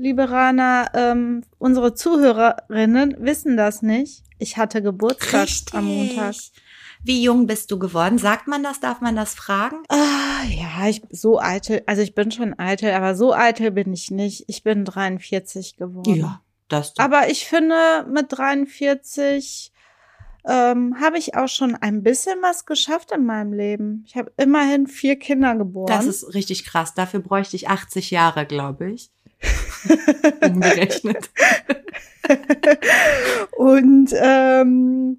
liebe Rana, ähm, unsere Zuhörerinnen wissen das nicht. Ich hatte Geburtstag Richtig. am Montag. Wie jung bist du geworden? Sagt man das? Darf man das fragen? Ah, ja, ich so eitel, also ich bin schon eitel, aber so eitel bin ich nicht. Ich bin 43 geworden. das. Aber ich finde, mit 43 ähm, habe ich auch schon ein bisschen was geschafft in meinem Leben. Ich habe immerhin vier Kinder geboren. Das ist richtig krass. Dafür bräuchte ich 80 Jahre, glaube ich. Umgerechnet. Und ähm,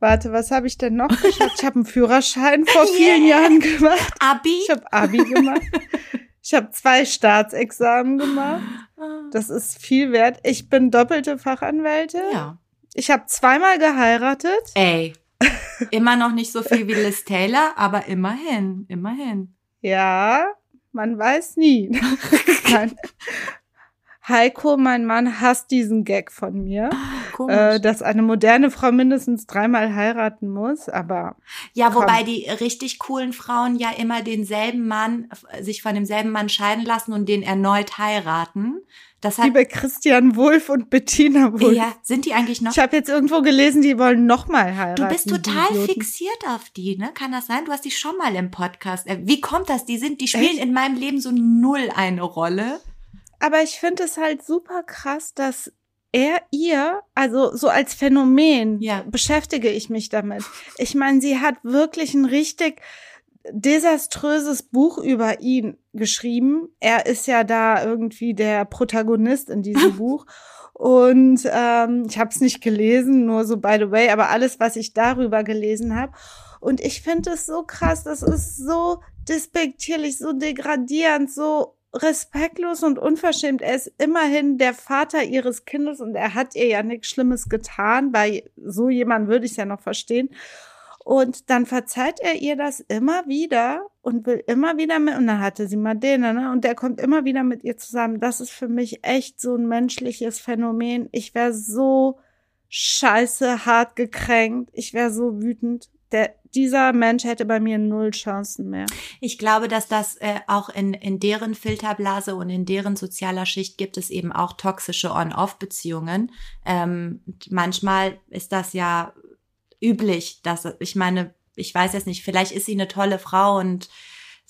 warte, was habe ich denn noch geschafft? Ich habe einen Führerschein vor vielen Yeah. Jahren gemacht. Abi? Ich habe Abi gemacht. Ich habe zwei Staatsexamen gemacht. Das ist viel wert. Ich bin doppelte Fachanwältin. ja. Ich habe zweimal geheiratet. Ey. Immer noch nicht so viel wie Liz Taylor, aber immerhin, immerhin. Ja, man weiß nie. Nein. Heiko, mein Mann, hasst diesen Gag von mir, Komisch. äh, dass eine moderne Frau mindestens dreimal heiraten muss. Aber Ja, Komm. wobei die richtig coolen Frauen ja immer denselben Mann, sich von demselben Mann scheiden lassen und den erneut heiraten. Das hat, wie bei Christian Wulff und Bettina Wulff. ja, sind die eigentlich noch? Ich habe jetzt irgendwo gelesen, die wollen nochmal heiraten. Du bist total fixiert auf die, ne? Kann das sein? Du hast die schon mal im Podcast. äh, Wie kommt das? Die sind, die spielen Echt? in meinem Leben so null eine Rolle. Aber ich finde es halt super krass, dass er ihr, also so als Phänomen, Ja. beschäftige ich mich damit. Ich meine, sie hat wirklich ein richtig desaströses Buch über ihn geschrieben. Er ist ja da irgendwie der Protagonist in diesem Buch. Und ähm, ich habe es nicht gelesen, nur so by the way, aber alles, was ich darüber gelesen habe. Und ich finde es so krass, das ist so despektierlich, so degradierend, so respektlos und unverschämt. Er ist immerhin der Vater ihres Kindes und er hat ihr ja nichts Schlimmes getan. Bei so jemand würde ich es ja noch verstehen. Und dann verzeiht er ihr das immer wieder und will immer wieder mit, und dann hatte sie mal den, ne? Und der kommt immer wieder mit ihr zusammen. Das ist für mich echt so ein menschliches Phänomen. Ich wäre so scheiße hart gekränkt. Ich wäre so wütend. Der, dieser Mensch hätte bei mir null Chancen mehr. Ich glaube, dass das äh, auch in, in deren Filterblase und in deren sozialer Schicht gibt es eben auch toxische On-Off-Beziehungen. Ähm, manchmal ist das ja üblich, dass ich meine, ich weiß jetzt nicht, vielleicht ist sie eine tolle Frau und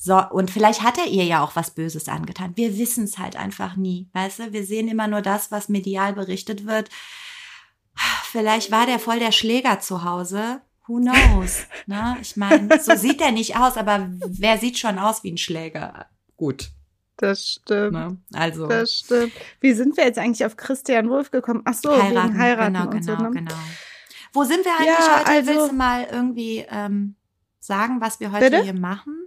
so, und vielleicht hat er ihr ja auch was Böses angetan. Wir wissen es halt einfach nie, weißt du? Wir sehen immer nur das, was medial berichtet wird. Vielleicht war der voll der Schläger zu Hause. Who knows? ne? Ich meine, so sieht er nicht aus, aber wer sieht schon aus wie ein Schläger? Gut. Das stimmt. Ne? Also Das stimmt. Wie sind wir jetzt eigentlich auf Christian Wolf gekommen? Ach so, wegen heiraten genau, und genau, so. Ne? genau. Wo sind wir eigentlich Ja, heute? also- Willst du mal irgendwie ähm, sagen, was wir heute Bitte? hier machen?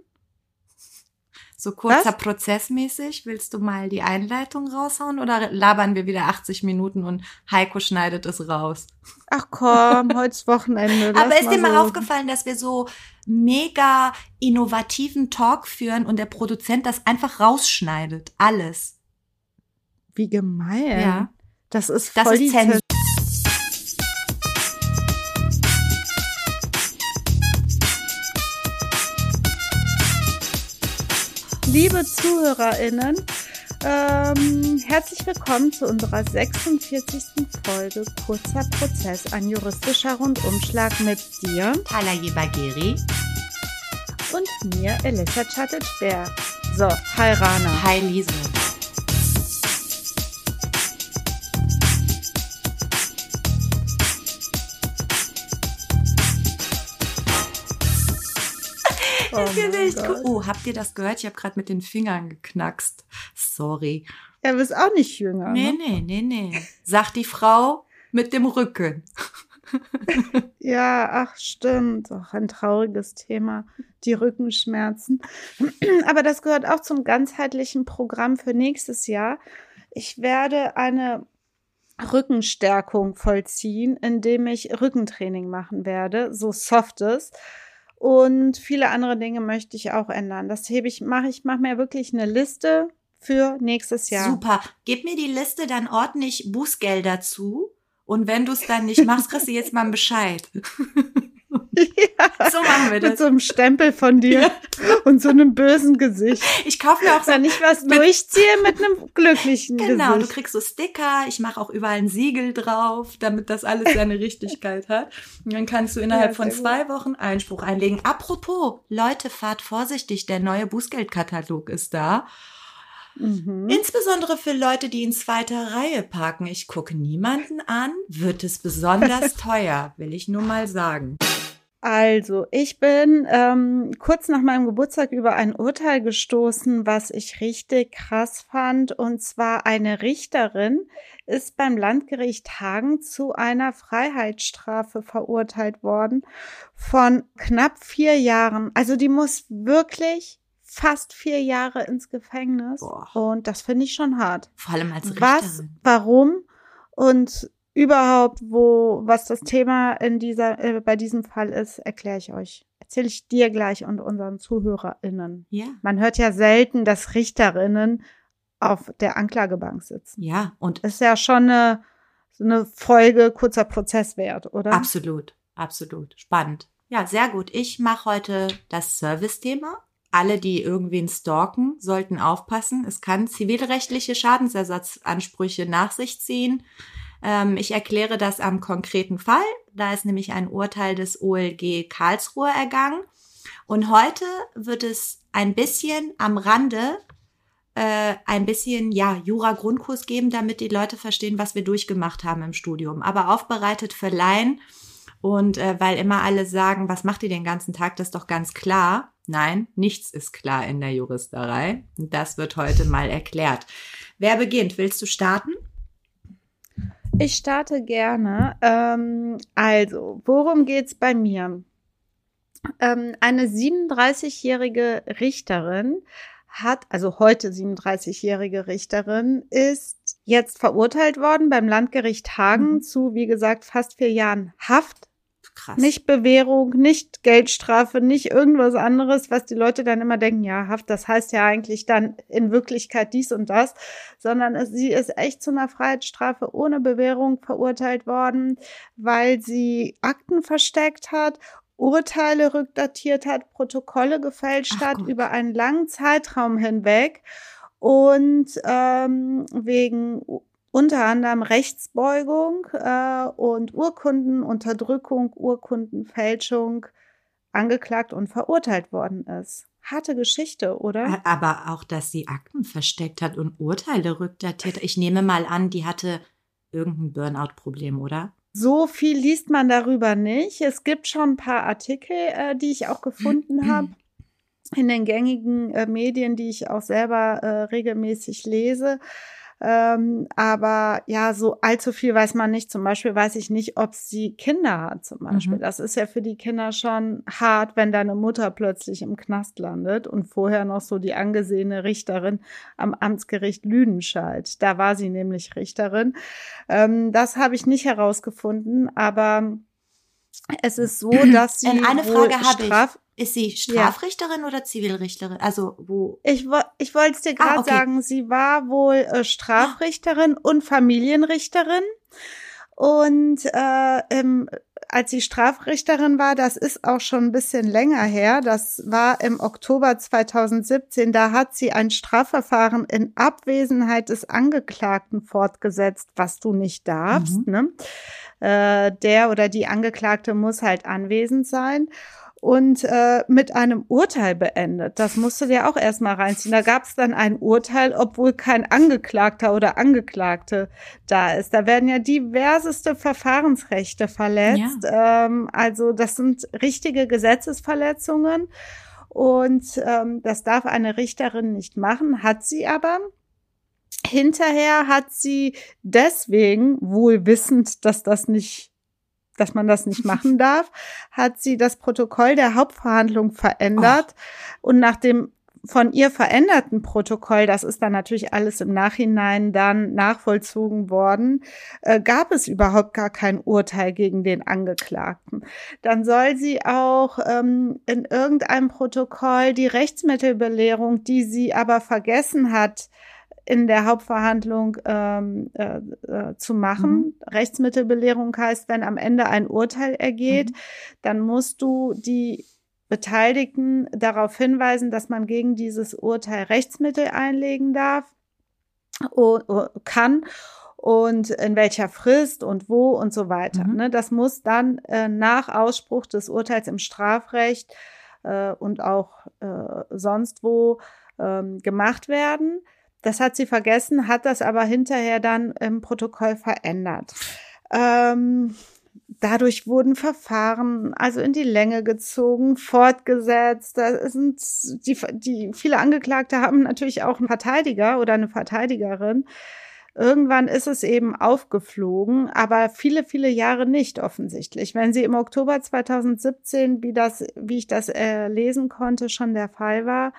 So kurzer Was? Prozessmäßig. Willst du mal die Einleitung raushauen oder labern wir wieder 80 Minuten und Heiko schneidet es raus? Ach komm, heute ist Wochenende. Aber ist dir mal so. aufgefallen, dass wir so mega innovativen Talk führen und der Produzent das einfach rausschneidet? Alles. Wie gemein. Ja. Das ist Das voll ist die Zensur. Liebe ZuhörerInnen, ähm, herzlich willkommen zu unserer 46. Folge Kurzer Prozess, ein juristischer Rundumschlag mit dir Talaye Bagheri. und mir, Elissa Chatic-Bär. So, hi Rana. Hi Lise. Das ist echt cool. Gott. Oh, habt ihr das gehört? Ich habe gerade mit den Fingern geknackst. Sorry. Er ist auch nicht jünger. Nee, Ne? nee, nee, nee. Sagt die Frau mit dem Rücken. Ja, ach stimmt. Auch ein trauriges Thema, die Rückenschmerzen. Aber das gehört auch zum ganzheitlichen Programm für nächstes Jahr. Ich werde eine Rückenstärkung vollziehen, indem ich Rückentraining machen werde, so softes. Und viele andere Dinge möchte ich auch ändern. Das hebe ich, mache ich, mache mir wirklich eine Liste für nächstes Jahr. Super. Gib mir die Liste dann ordentlich Bußgelder zu. Und wenn du es dann nicht machst, kriegst du jetzt mal einen Bescheid. Ja, So machen wir mit das. so einem Stempel von dir und so einem bösen Gesicht. Ich kaufe mir auch so Wenn ich was durchziehe mit einem glücklichen Genau, du Gesicht. kriegst so Sticker, ich mache auch überall ein Siegel drauf, damit das alles seine Richtigkeit hat. Und dann kannst du innerhalb Ja, von zwei Wochen Einspruch einlegen. Apropos, Leute, fahrt vorsichtig, der neue Bußgeldkatalog ist da. Mhm. Insbesondere für Leute, die in zweiter Reihe parken. Ich gucke niemanden an, wird es besonders teuer, will ich nur mal sagen. Also, ich bin ähm, kurz nach meinem Geburtstag über ein Urteil gestoßen, was ich richtig krass fand. Und zwar eine Richterin ist beim Landgericht Hagen zu einer Freiheitsstrafe verurteilt worden von knapp vier Jahren. Also die muss wirklich fast vier Jahre ins Gefängnis. Boah. Und das finde ich schon hart. Vor allem als Was, Richterin. warum und überhaupt, wo, was das Thema in dieser, äh, bei diesem Fall ist, erkläre ich euch. Erzähle ich dir gleich und unseren ZuhörerInnen. Ja. Man hört ja selten, dass Richterinnen auf der Anklagebank sitzen. Ja, und Ist ja schon eine, so eine Folge kurzer Prozesswert, oder? Absolut, absolut. Spannend. Ja, sehr gut. Ich mache heute das Service-Thema. Alle, die irgendwen stalken, sollten aufpassen. Es kann zivilrechtliche Schadensersatzansprüche nach sich ziehen. Ähm, ich erkläre das am konkreten Fall. Da ist nämlich ein Urteil des OLG Karlsruhe ergangen. Und heute wird es ein bisschen am Rande äh, ein bisschen ja Jura-Grundkurs geben, damit die Leute verstehen, was wir durchgemacht haben im Studium. Aber aufbereitet für Laien und äh, weil immer alle sagen, was macht ihr den ganzen Tag, das ist doch ganz klar. Nein, nichts ist klar in der Juristerei. Das wird heute mal erklärt. Wer beginnt? Willst du starten? Ich starte gerne. Ähm, also, worum geht's bei mir? Ähm, eine 37-jährige Richterin hat, also heute 37-jährige Richterin, ist jetzt verurteilt worden beim Landgericht Hagen Mhm. zu, wie gesagt, fast vier Jahren Haft. Krass. Nicht Bewährung, nicht Geldstrafe, nicht irgendwas anderes, was die Leute dann immer denken, ja, Haft, das heißt ja eigentlich dann in Wirklichkeit dies und das, sondern es, sie ist echt zu einer Freiheitsstrafe ohne Bewährung verurteilt worden, weil sie Akten versteckt hat, Urteile rückdatiert hat, Protokolle gefälscht Ach hat Gott. über einen langen Zeitraum hinweg und ähm, wegen unter anderem Rechtsbeugung äh, und Urkundenunterdrückung, Urkundenfälschung angeklagt und verurteilt worden ist. Harte Geschichte, oder? Aber auch, dass sie Akten versteckt hat und Urteile rückdatiert. Ich nehme mal an, die hatte irgendein Burnout-Problem, oder? So viel liest man darüber nicht. Es gibt schon ein paar Artikel, äh, die ich auch gefunden habe in den gängigen äh, Medien, die ich auch selber äh, regelmäßig lese. Ähm, aber ja, so allzu viel weiß man nicht. Zum Beispiel weiß ich nicht, ob sie Kinder hat, zum Beispiel. Mhm. Das ist ja für die Kinder schon hart, wenn deine Mutter plötzlich im Knast landet und vorher noch so die angesehene Richterin am Amtsgericht Lüdenscheid. Da war sie nämlich Richterin. Ähm, das habe ich nicht herausgefunden, aber es ist so, dass sie Äh, eine Frage habe ich. Ist sie Strafrichterin oder Zivilrichterin? Also wo? Ich, wo- ich wollte es dir gerade Ah, okay. sagen, sie war wohl äh, Strafrichterin und Familienrichterin. Und äh, im, als sie Strafrichterin war, das ist auch schon ein bisschen länger her, das war im Oktober 2017, da hat sie ein Strafverfahren in Abwesenheit des Angeklagten fortgesetzt, was du nicht darfst. Ne? Äh, der oder die Angeklagte muss halt anwesend sein und äh, mit einem Urteil beendet. Das musst du dir auch erstmal reinziehen. Da gab es dann ein Urteil, obwohl kein Angeklagter oder Angeklagte da ist. Da werden ja diverseste Verfahrensrechte verletzt. Ähm, also das sind richtige Gesetzesverletzungen. Und ähm, das darf eine Richterin nicht machen, hat sie aber. Hinterher hat sie deswegen, wohl wissend, dass das nicht dass man das nicht machen darf, hat sie das Protokoll der Hauptverhandlung verändert. Und nach dem von ihr veränderten Protokoll, das ist dann natürlich alles im Nachhinein dann nachvollzogen worden, äh, gab es überhaupt gar kein Urteil gegen den Angeklagten. Dann soll sie auch ähm, in irgendeinem Protokoll die Rechtsmittelbelehrung, die sie aber vergessen hat, in der Hauptverhandlung ähm, äh, äh, zu machen. Mhm. Rechtsmittelbelehrung heißt, wenn am Ende ein Urteil ergeht, mhm. dann musst du die Beteiligten darauf hinweisen, dass man gegen dieses Urteil Rechtsmittel einlegen darf, kann und in welcher Frist und wo und so weiter. Mhm. Ne? Das muss dann äh, nach Ausspruch des Urteils im Strafrecht äh, und auch äh, sonst wo ähm, gemacht werden. Das hat sie vergessen, hat das aber hinterher dann im Protokoll verändert. Ähm, dadurch wurden Verfahren also in die Länge gezogen, fortgesetzt. Da sind die, die viele Angeklagte haben natürlich auch einen Verteidiger oder eine Verteidigerin. Irgendwann ist es eben aufgeflogen, aber viele, viele Jahre nicht offensichtlich. Wenn sie im Oktober 2017, wie das, wie ich das äh, lesen konnte, schon der Fall war,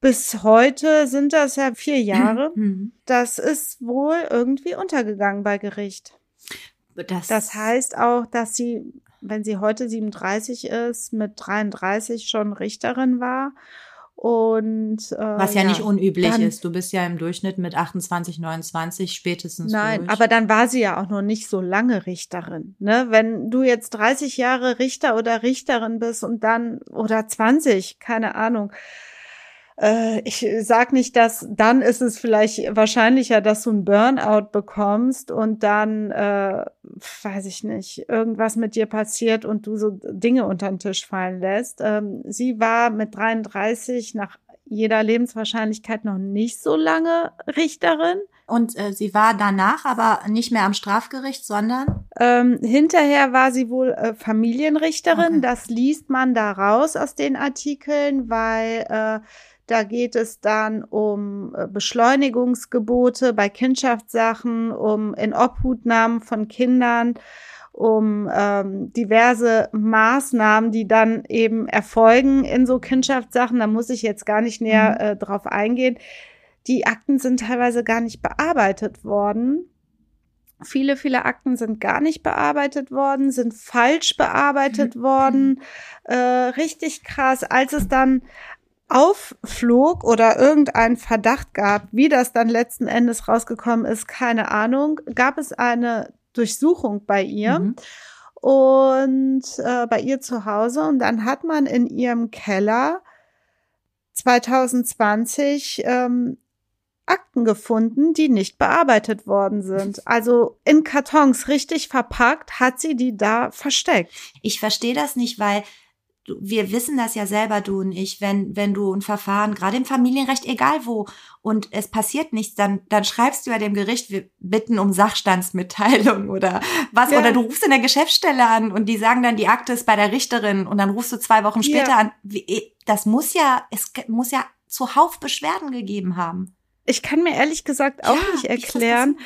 bis heute sind das ja vier Jahre. Mhm. Das ist wohl irgendwie untergegangen bei Gericht. Das, das heißt auch, dass sie, wenn sie heute 37 ist, mit 33 schon Richterin war. Und äh, was ja, ja nicht unüblich dann, ist. Du bist ja im Durchschnitt mit 28, 29 spätestens. Nein, durch. aber dann war sie ja auch noch nicht so lange Richterin. Ne? Wenn du jetzt 30 Jahre Richter oder Richterin bist und dann oder 20, keine Ahnung, äh, ich sag nicht, dass dann ist es vielleicht wahrscheinlicher, dass du ein Burnout bekommst und dann, äh, weiß ich nicht, irgendwas mit dir passiert und du so Dinge unter den Tisch fallen lässt. Ähm, sie war mit 33 nach jeder Lebenswahrscheinlichkeit noch nicht so lange Richterin. Und äh, sie war danach aber nicht mehr am Strafgericht, sondern? Ähm, hinterher war sie wohl äh, Familienrichterin. Okay. Das liest man da raus aus den Artikeln, weil äh, da geht es dann um äh, Beschleunigungsgebote bei Kindschaftssachen, um Inobhutnahmen von Kindern, um ähm, diverse Maßnahmen, die dann eben erfolgen in so Kindschaftssachen. Da muss ich jetzt gar nicht näher mhm. äh, drauf eingehen. Die Akten sind teilweise gar nicht bearbeitet worden. Viele, viele Akten sind gar nicht bearbeitet worden, sind falsch bearbeitet mhm. worden. Äh, richtig krass. Als es dann aufflog oder irgendein Verdacht gab, wie das dann letzten Endes rausgekommen ist, keine Ahnung, gab es eine Durchsuchung bei ihr mhm. und äh, bei ihr zu Hause und dann hat man in ihrem Keller 2020 ähm, Akten gefunden, die nicht bearbeitet worden sind. Also in Kartons richtig verpackt hat sie die da versteckt. Ich verstehe das nicht, weil wir wissen das ja selber, du und ich, wenn, wenn du ein Verfahren, gerade im Familienrecht, egal wo, und es passiert nichts, dann, dann schreibst du ja dem Gericht, wir bitten um Sachstandsmitteilung oder was, ja. oder du rufst in der Geschäftsstelle an und die sagen dann, die Akte ist bei der Richterin und dann rufst du zwei Wochen später ja. an. Das muss ja, es muss ja zuhauf Beschwerden gegeben haben ich kann mir ehrlich gesagt auch ja, nicht erklären,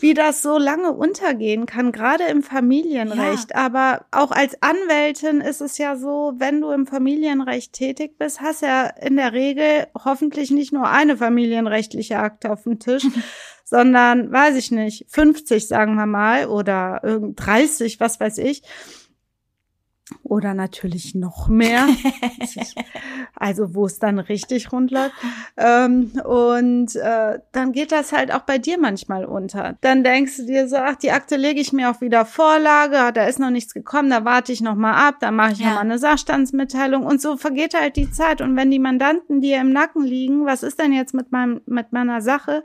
wie das so lange untergehen kann, gerade im Familienrecht. Ja. Aber auch als Anwältin ist es ja so, wenn du im Familienrecht tätig bist, hast ja in der Regel hoffentlich nicht nur eine familienrechtliche Akte auf dem Tisch, sondern, weiß ich nicht, 50 sagen wir mal oder 30, was weiß ich oder natürlich noch mehr. also wo es dann richtig rund läuft. Ähm, und äh, dann geht das halt auch bei dir manchmal unter. Dann denkst du dir so, ach, die Akte lege ich mir auch wieder Vorlage, da ist noch nichts gekommen, da warte ich noch mal ab, dann mache ich ja. noch mal eine Sachstandsmitteilung und so vergeht halt die Zeit. Und wenn die Mandanten dir im Nacken liegen, was ist denn jetzt mit meinem mit meiner Sache?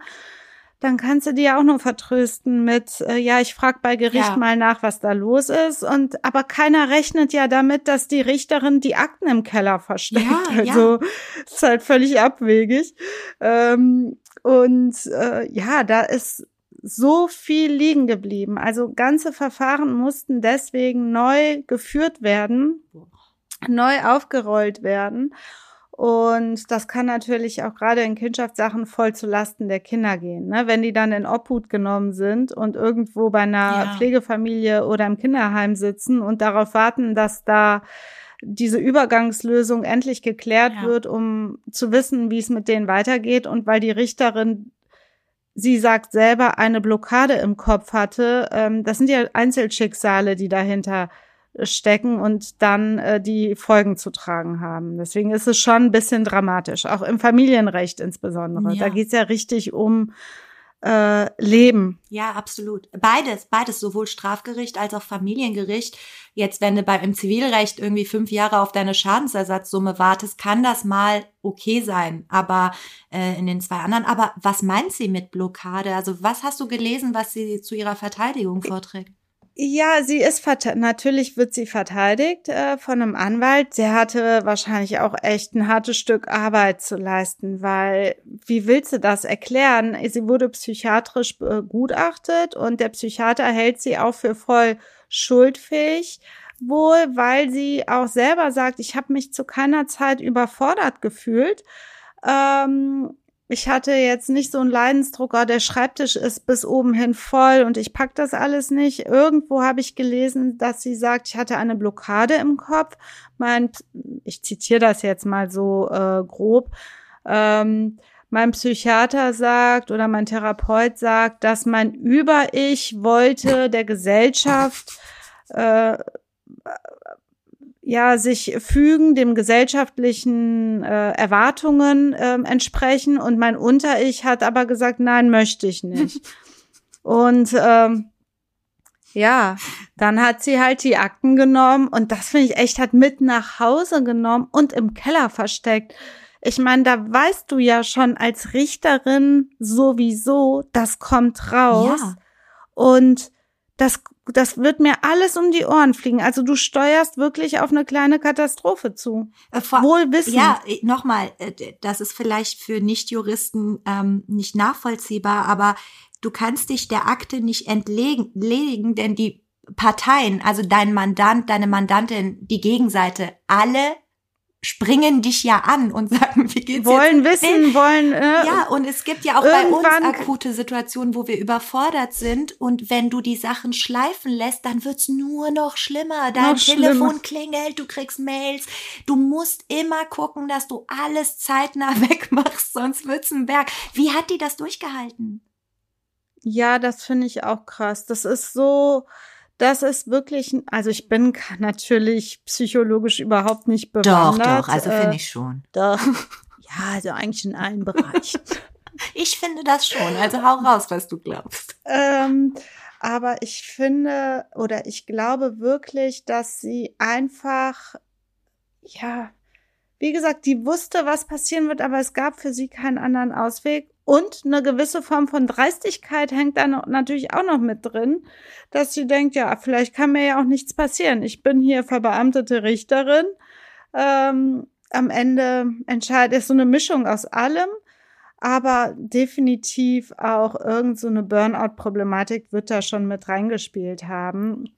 Dann kannst du dir auch nur vertrösten mit, äh, ja, ich frage bei Gericht ja. mal nach, was da los ist. Und aber keiner rechnet ja damit, dass die Richterin die Akten im Keller versteckt. Ja, also ja. ist halt völlig abwegig. Ähm, und äh, ja, da ist so viel liegen geblieben. Also ganze Verfahren mussten deswegen neu geführt werden, neu aufgerollt werden. Und das kann natürlich auch gerade in Kindschaftssachen voll zu Lasten der Kinder gehen. Ne? Wenn die dann in Obhut genommen sind und irgendwo bei einer ja. Pflegefamilie oder im Kinderheim sitzen und darauf warten, dass da diese Übergangslösung endlich geklärt ja. wird, um zu wissen, wie es mit denen weitergeht. Und weil die Richterin, sie sagt selber, eine Blockade im Kopf hatte, ähm, das sind ja Einzelschicksale, die dahinter stecken und dann äh, die Folgen zu tragen haben. Deswegen ist es schon ein bisschen dramatisch, auch im Familienrecht insbesondere. Ja. Da geht es ja richtig um äh, Leben. Ja, absolut. Beides, beides, sowohl Strafgericht als auch Familiengericht. Jetzt, wenn du beim im Zivilrecht irgendwie fünf Jahre auf deine Schadensersatzsumme wartest, kann das mal okay sein. Aber äh, in den zwei anderen. Aber was meint sie mit Blockade? Also was hast du gelesen, was sie zu ihrer Verteidigung vorträgt? Ja, sie ist natürlich wird sie verteidigt äh, von einem Anwalt. Der hatte wahrscheinlich auch echt ein hartes Stück Arbeit zu leisten, weil wie willst du das erklären? Sie wurde psychiatrisch begutachtet und der Psychiater hält sie auch für voll schuldfähig. Wohl, weil sie auch selber sagt, ich habe mich zu keiner Zeit überfordert gefühlt. Ähm, ich hatte jetzt nicht so einen Leidensdrucker, der Schreibtisch ist bis oben hin voll und ich pack das alles nicht. Irgendwo habe ich gelesen, dass sie sagt, ich hatte eine Blockade im Kopf. Mein, ich zitiere das jetzt mal so äh, grob. Ähm, mein Psychiater sagt oder mein Therapeut sagt, dass mein Über-Ich wollte der Gesellschaft äh, ja sich fügen, dem gesellschaftlichen äh, Erwartungen äh, entsprechen und mein Unter-Ich hat aber gesagt, nein, möchte ich nicht. und ähm, ja, dann hat sie halt die Akten genommen und das finde ich echt, hat mit nach Hause genommen und im Keller versteckt. Ich meine, da weißt du ja schon als Richterin sowieso, das kommt raus. Ja. Und das das wird mir alles um die Ohren fliegen. Also du steuerst wirklich auf eine kleine Katastrophe zu. Äh, vor, Wohl wissen. Ja, äh, nochmal, äh, das ist vielleicht für Nichtjuristen ähm, nicht nachvollziehbar, aber du kannst dich der Akte nicht entledigen, denn die Parteien, also dein Mandant, deine Mandantin, die Gegenseite, alle springen dich ja an und sagen, wie geht's wollen jetzt? wissen, wollen äh, ja und es gibt ja auch bei uns akute Situationen, wo wir überfordert sind und wenn du die Sachen schleifen lässt, dann wird's nur noch schlimmer. Dein noch Telefon schlimmer. klingelt, du kriegst Mails, du musst immer gucken, dass du alles zeitnah wegmachst, sonst wird's ein Berg. Wie hat die das durchgehalten? Ja, das finde ich auch krass. Das ist so das ist wirklich, also ich bin natürlich psychologisch überhaupt nicht bewandert. Doch, doch, also finde äh, ich schon. Doch. Ja, also eigentlich in allen Bereichen. ich finde das schon. Also hau raus, was du glaubst. Ähm, aber ich finde oder ich glaube wirklich, dass sie einfach, ja, wie gesagt, die wusste, was passieren wird, aber es gab für sie keinen anderen Ausweg. Und eine gewisse Form von Dreistigkeit hängt da natürlich auch noch mit drin, dass sie denkt, ja, vielleicht kann mir ja auch nichts passieren. Ich bin hier verbeamtete Richterin. Ähm, am Ende entscheidet so eine Mischung aus allem, aber definitiv auch irgend so eine Burnout-Problematik wird da schon mit reingespielt haben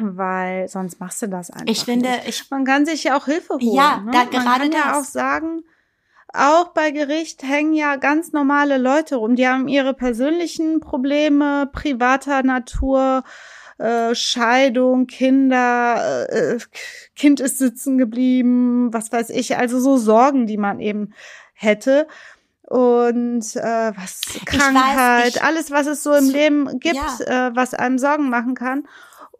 weil sonst machst du das einfach. Ich finde, nicht. ich man kann sich ja auch Hilfe holen. Ja, ne? da man gerade kann ja auch sagen, auch bei Gericht hängen ja ganz normale Leute rum. Die haben ihre persönlichen Probleme privater Natur, äh, Scheidung, Kinder, äh, Kind ist sitzen geblieben, was weiß ich. Also so Sorgen, die man eben hätte und äh, was Krankheit, weiß, ich, alles, was es so im Leben gibt, ja. äh, was einem Sorgen machen kann.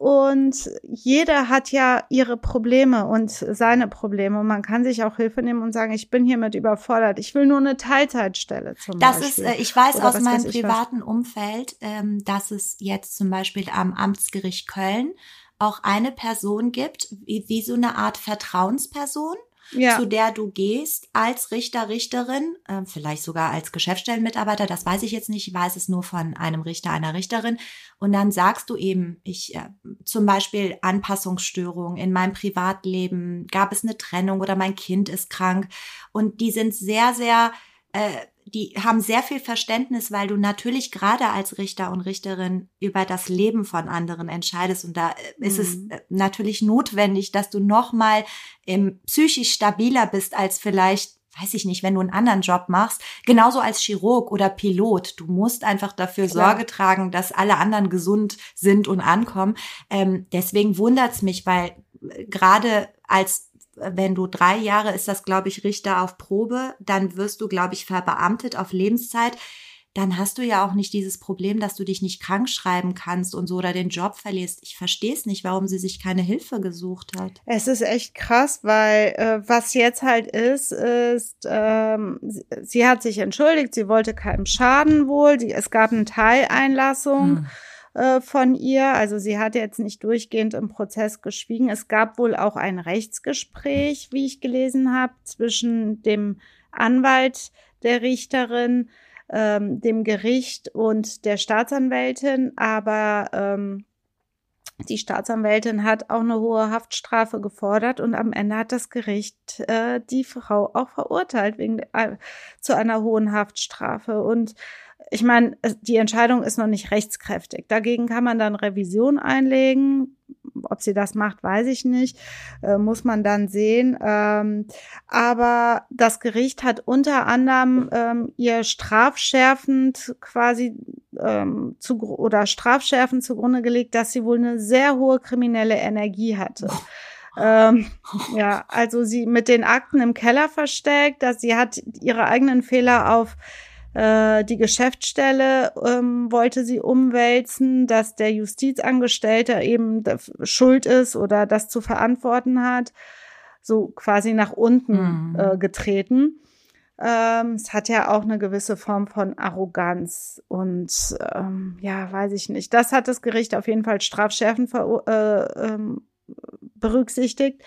Und jeder hat ja ihre Probleme und seine Probleme. Und man kann sich auch Hilfe nehmen und sagen, ich bin hiermit überfordert. Ich will nur eine Teilzeitstelle zum das Beispiel. Das ist, äh, ich weiß Oder aus meinem privaten. Umfeld, ähm, dass es jetzt zum Beispiel am Amtsgericht Köln auch eine Person gibt, wie, wie so eine Art Vertrauensperson ja. zu der du gehst als Richter, Richterin, äh, vielleicht sogar als Geschäftsstellenmitarbeiter, das weiß ich jetzt nicht, ich weiß es nur von einem Richter, einer Richterin. Und dann sagst du eben, ich äh, zum Beispiel Anpassungsstörungen in meinem Privatleben, gab es eine Trennung oder mein Kind ist krank. Und die sind sehr, sehr äh, die haben sehr viel Verständnis, weil du natürlich gerade als Richter und Richterin über das Leben von anderen entscheidest und da äh, ist mhm. es äh, natürlich notwendig, dass du noch mal ähm, psychisch stabiler bist als vielleicht weiß ich nicht, wenn du einen anderen Job machst, genauso als Chirurg oder Pilot, du musst einfach dafür Klar. Sorge tragen, dass alle anderen gesund sind und ankommen. Ähm, deswegen wundert's mich, weil äh, gerade als wenn du drei Jahre ist das, glaube ich, Richter auf Probe, dann wirst du, glaube ich, verbeamtet auf Lebenszeit. dann hast du ja auch nicht dieses Problem, dass du dich nicht krank schreiben kannst und so oder den Job verlierst. Ich verstehe es nicht, warum sie sich keine Hilfe gesucht hat. Es ist echt krass, weil äh, was jetzt halt ist, ist, ähm, sie, sie hat sich entschuldigt, sie wollte keinem Schaden wohl, die, es gab eine Teileinlassung. Hm äh, von ihr. Also sie hat jetzt nicht durchgehend im Prozess geschwiegen. Es gab wohl auch ein Rechtsgespräch, wie ich gelesen habe, zwischen dem Anwalt der Richterin, ähm, dem Gericht und der Staatsanwältin. Aber ähm, die Staatsanwältin hat auch eine hohe Haftstrafe gefordert und am Ende hat das Gericht äh, die Frau auch verurteilt wegen äh, zu einer hohen Haftstrafe und ich meine, die Entscheidung ist noch nicht rechtskräftig. Dagegen kann man dann Revision einlegen. Ob sie das macht, weiß ich nicht. Äh, muss man dann sehen. Ähm, aber das Gericht hat unter anderem ähm, ihr strafschärfend quasi ähm, zu, oder strafschärfend zugrunde gelegt, dass sie wohl eine sehr hohe kriminelle Energie hatte. Ähm, ja, also sie mit den Akten im Keller versteckt, dass sie hat ihre eigenen Fehler auf äh, die Geschäftsstelle ähm, wollte sie umwälzen, dass der Justizangestellte eben schuld ist oder das zu verantworten hat, so quasi nach unten mhm. äh, getreten. Ähm, es hat ja auch eine gewisse Form von Arroganz und ähm, ja, weiß ich nicht. Das hat das Gericht auf jeden Fall strafschärfend äh, ähm, berücksichtigt.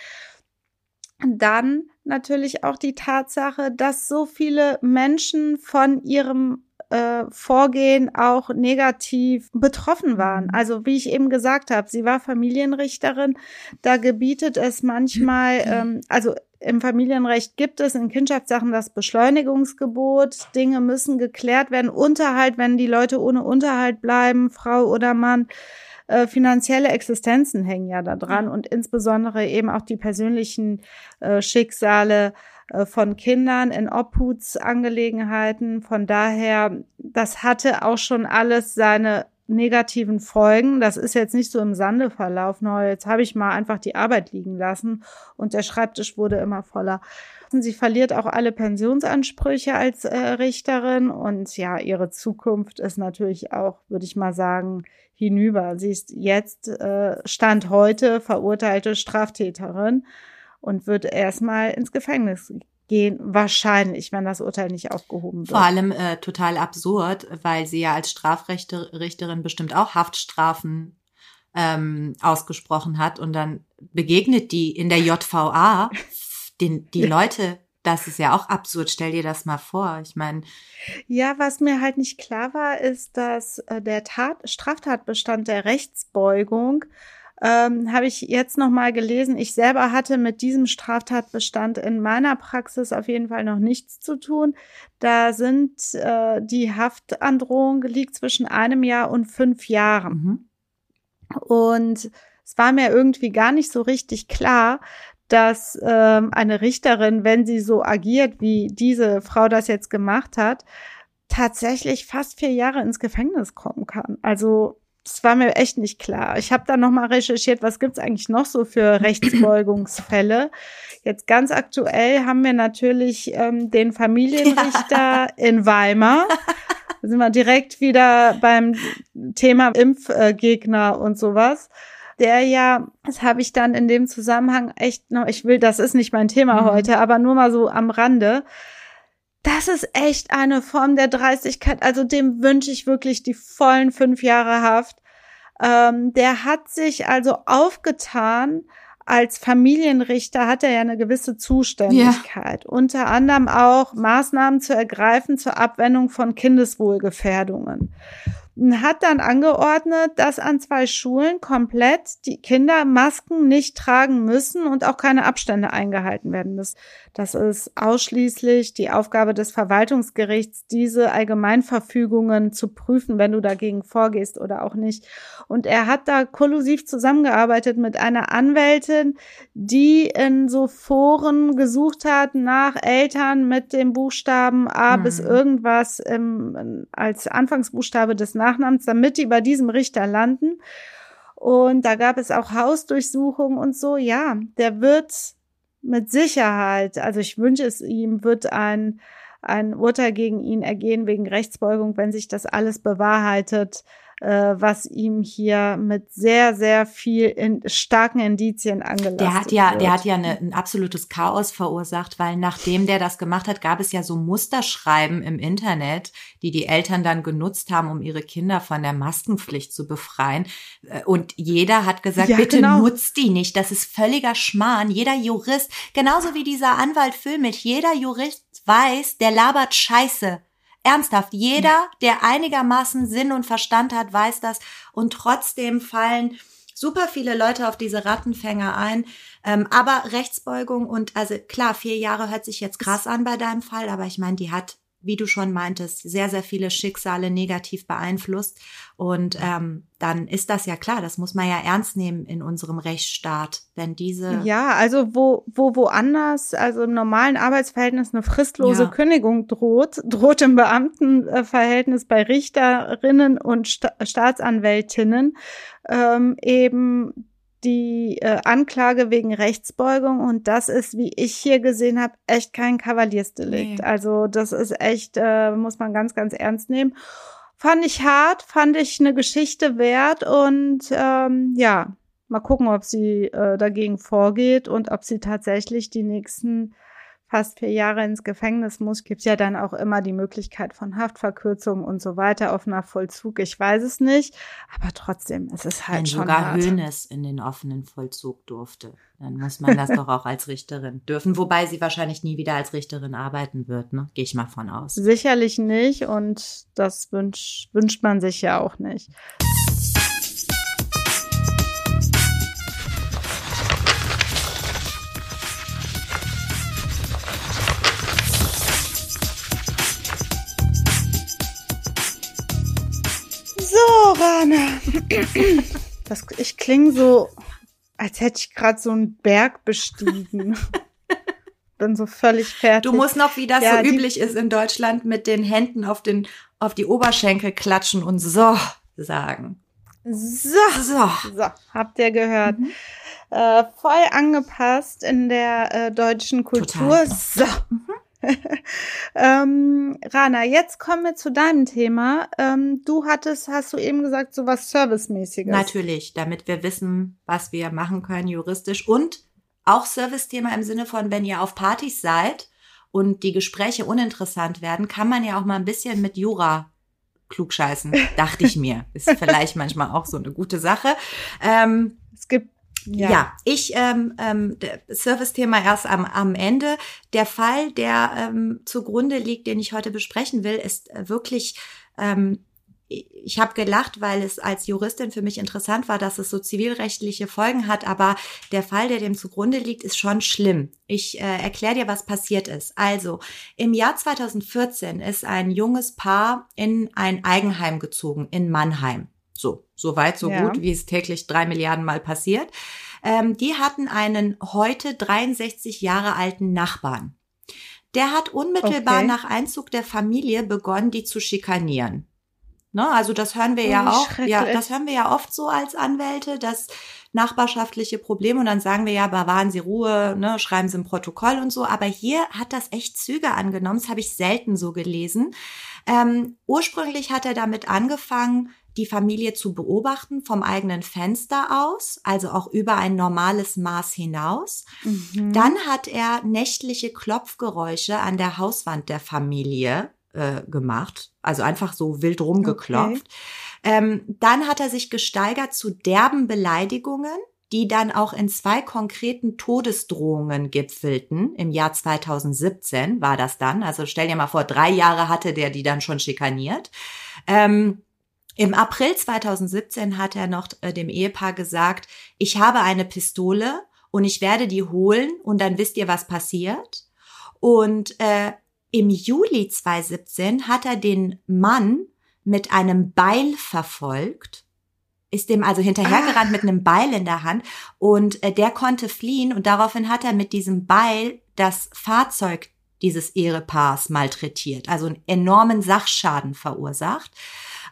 Dann natürlich auch die Tatsache, dass so viele Menschen von ihrem äh, Vorgehen auch negativ betroffen waren. Mhm. Also wie ich eben gesagt habe, sie war Familienrichterin. Da gebietet es manchmal, ähm, also im Familienrecht gibt es in Kindschaftssachen das Beschleunigungsgebot. Dinge müssen geklärt werden. Unterhalt, wenn die Leute ohne Unterhalt bleiben, Frau oder Mann äh, finanzielle Existenzen hängen ja da dran und insbesondere eben auch die persönlichen äh, Schicksale äh, von Kindern in Obhutsangelegenheiten. Von daher, das hatte auch schon alles seine negativen Folgen. Das ist jetzt nicht so im Sande verlaufen. Jetzt habe ich mal einfach die Arbeit liegen lassen und der Schreibtisch wurde immer voller. Sie verliert auch alle Pensionsansprüche als äh, Richterin und ja, ihre Zukunft ist natürlich auch, würde ich mal sagen, hinüber. Sie ist jetzt, äh, Stand heute, verurteilte Straftäterin und wird erstmal ins Gefängnis gehen, wahrscheinlich, wenn das Urteil nicht aufgehoben wird. Vor allem äh, total absurd, weil sie ja als Strafrichterin bestimmt auch Haftstrafen ähm, ausgesprochen hat und dann begegnet die in der JVA den, die Leute, das ist ja auch absurd. Stell dir das mal vor. Ich meine. Ja, was mir halt nicht klar war, ist, dass äh, der Tat, Straftatbestand der Rechtsbeugung ähm, habe ich jetzt noch mal gelesen. Ich selber hatte mit diesem Straftatbestand in meiner Praxis auf jeden Fall noch nichts zu tun. Da sind äh, die Haftandrohung liegt zwischen einem Jahr und fünf Jahren. Mhm. Und es war mir irgendwie gar nicht so richtig klar, dass ähm, eine Richterin, wenn sie so agiert, wie diese Frau das jetzt gemacht hat, tatsächlich fast vier Jahre ins Gefängnis kommen kann. Also das war mir echt nicht klar. Ich habe da noch mal recherchiert, was gibt's eigentlich noch so für Rechtsbeugungsfälle. Jetzt ganz aktuell haben wir natürlich ähm, den Familienrichter in Weimar. Da sind wir direkt wieder beim Thema Impfgegner und sowas der ja, das habe ich dann in dem Zusammenhang echt noch, ich will, das ist nicht mein Thema mhm. heute, aber nur mal so am Rande. Das ist echt eine Form der Dreistigkeit. Also dem wünsche ich wirklich die vollen fünf Jahre Haft. Ähm, der hat sich also aufgetan, als Familienrichter hat er ja eine gewisse Zuständigkeit. Ja. Unter anderem auch Maßnahmen zu ergreifen zur Abwendung von Kindeswohlgefährdungen hat dann angeordnet, dass an zwei Schulen komplett die Kinder Masken nicht tragen müssen und auch keine Abstände eingehalten werden müssen. Das ist ausschließlich die Aufgabe des Verwaltungsgerichts, diese Allgemeinverfügungen zu prüfen, wenn du dagegen vorgehst oder auch nicht. Und er hat da kollusiv zusammengearbeitet mit einer Anwältin, die in so Foren gesucht hat nach Eltern mit dem Buchstaben A hm. bis irgendwas im, als Anfangsbuchstabe des Nachnamens, damit die bei diesem Richter landen. Und da gab es auch Hausdurchsuchungen und so. Ja, der wird mit Sicherheit, also ich wünsche es ihm, wird ein ein Urteil gegen ihn ergehen wegen Rechtsbeugung, wenn sich das alles bewahrheitet äh, was ihm hier mit sehr, sehr viel in, starken Indizien angelastet Der hat ja, wird. der hat ja eine, ein absolutes Chaos verursacht, weil nachdem der das gemacht hat, gab es ja so Musterschreiben im Internet, die die Eltern dann genutzt haben, um ihre Kinder von der Maskenpflicht zu befreien. Äh, und jeder hat gesagt, Ja, bitte genau. nutzt die nicht. Das ist völliger Schmarrn. Jeder Jurist, genauso wie dieser Anwalt Füllmich, jeder Jurist weiß, der labert Scheiße. Ernsthaft, jeder, der einigermaßen Sinn und Verstand hat, weiß das. Und trotzdem fallen super viele Leute auf diese Rattenfänger ein. Ähm, aber Rechtsbeugung und also klar, vier Jahre hört sich jetzt krass an bei deinem Fall, aber ich meine, die hat, wie du schon meintest, sehr, sehr viele Schicksale negativ beeinflusst. Und ähm, dann ist das ja klar, das muss man ja ernst nehmen in unserem Rechtsstaat, wenn diese Ja, also wo, wo woanders, also im normalen Arbeitsverhältnis eine fristlose Ja. Kündigung droht, droht im Beamtenverhältnis bei Richterinnen und Sta Staatsanwältinnen ähm, eben die äh, Anklage wegen Rechtsbeugung und das ist, wie ich hier gesehen habe, echt kein Kavaliersdelikt. Nee. Also das ist echt, äh, muss man ganz, ganz ernst nehmen. Fand ich hart, fand ich eine Geschichte wert und ähm, ja, mal gucken, ob sie äh, dagegen vorgeht und ob sie tatsächlich die nächsten fast vier Jahre ins Gefängnis muss. Gibt ja dann auch immer die Möglichkeit von Haftverkürzung und so weiter, offener Vollzug. Ich weiß es nicht, aber trotzdem, es ist halt wenn schon sogar hart. Hönes in den offenen Vollzug durfte, dann muss man das doch auch als Richterin dürfen, wobei sie wahrscheinlich nie wieder als Richterin arbeiten wird, ne? Gehe ich mal von aus. Sicherlich nicht und das wünsch, wünscht man sich ja auch nicht. Rana. Das, ich klinge so, als hätte ich gerade so einen Berg bestiegen. Bin so völlig fertig. Du musst noch, wie das Ja, so üblich ist in Deutschland, mit den Händen auf den auf die Oberschenkel klatschen und so sagen. so. So. So, habt ihr gehört. Mhm. Äh, voll angepasst in der äh, deutschen Kultur. Total. So. ähm, Rana, jetzt kommen wir zu deinem Thema. Ähm, du hattest, hast du eben gesagt, so was Servicemäßiges. Natürlich, damit wir wissen, was wir machen können juristisch und auch Service-Thema im Sinne von, wenn ihr auf Partys seid und die Gespräche uninteressant werden, kann man ja auch mal ein bisschen mit Jura klugscheißen, dachte ich mir. Ist vielleicht manchmal auch so eine gute Sache. Ähm, Es gibt ja. ja, ich ähm, ähm, Service-Thema erst am, am Ende. Der Fall, der ähm, zugrunde liegt, den ich heute besprechen will, ist äh, wirklich. Ähm, ich habe gelacht, weil es als Juristin für mich interessant war, dass es so zivilrechtliche Folgen hat, aber der Fall, der dem zugrunde liegt, ist schon schlimm. Ich äh, erkläre dir, was passiert ist. Also, im Jahr 2014 ist ein junges Paar in ein Eigenheim gezogen in Mannheim. So, weit, so Ja. gut, wie es täglich drei Milliarden Mal passiert. Ähm, die hatten einen heute 63 Jahre alten Nachbarn. Der hat unmittelbar Okay. nach Einzug der Familie begonnen, die zu schikanieren. Ne, also das hören wir Oh, ja wie auch, ja, das hören wir ja oft so als Anwälte, dass nachbarschaftliche Probleme und dann sagen wir ja, bewahren Sie Ruhe, ne, schreiben Sie ein Protokoll und so. Aber hier hat das echt Züge angenommen. Das habe ich selten so gelesen. Ähm, ursprünglich hat er damit angefangen, die Familie zu beobachten vom eigenen Fenster aus, also auch über ein normales Maß hinaus. Mhm. Dann hat er nächtliche Klopfgeräusche an der Hauswand der Familie äh, gemacht, also einfach so wild rumgeklopft. Ähm, dann hat er sich gesteigert zu derben Beleidigungen, die dann auch in zwei konkreten Todesdrohungen gipfelten. Im Jahr 2017 war das dann. Also stell dir mal vor, drei Jahre hatte der die dann schon schikaniert. Ähm, Im April 2017 hat er noch äh, dem Ehepaar gesagt, ich habe eine Pistole und ich werde die holen und dann wisst ihr, was passiert. Und äh, im Juli 2017 hat er den Mann mit einem Beil verfolgt, ist dem also hinterhergerannt mit einem Beil in der Hand und äh, der konnte fliehen und daraufhin hat er mit diesem Beil das Fahrzeug dieses Ehepaars malträtiert, also einen enormen Sachschaden verursacht.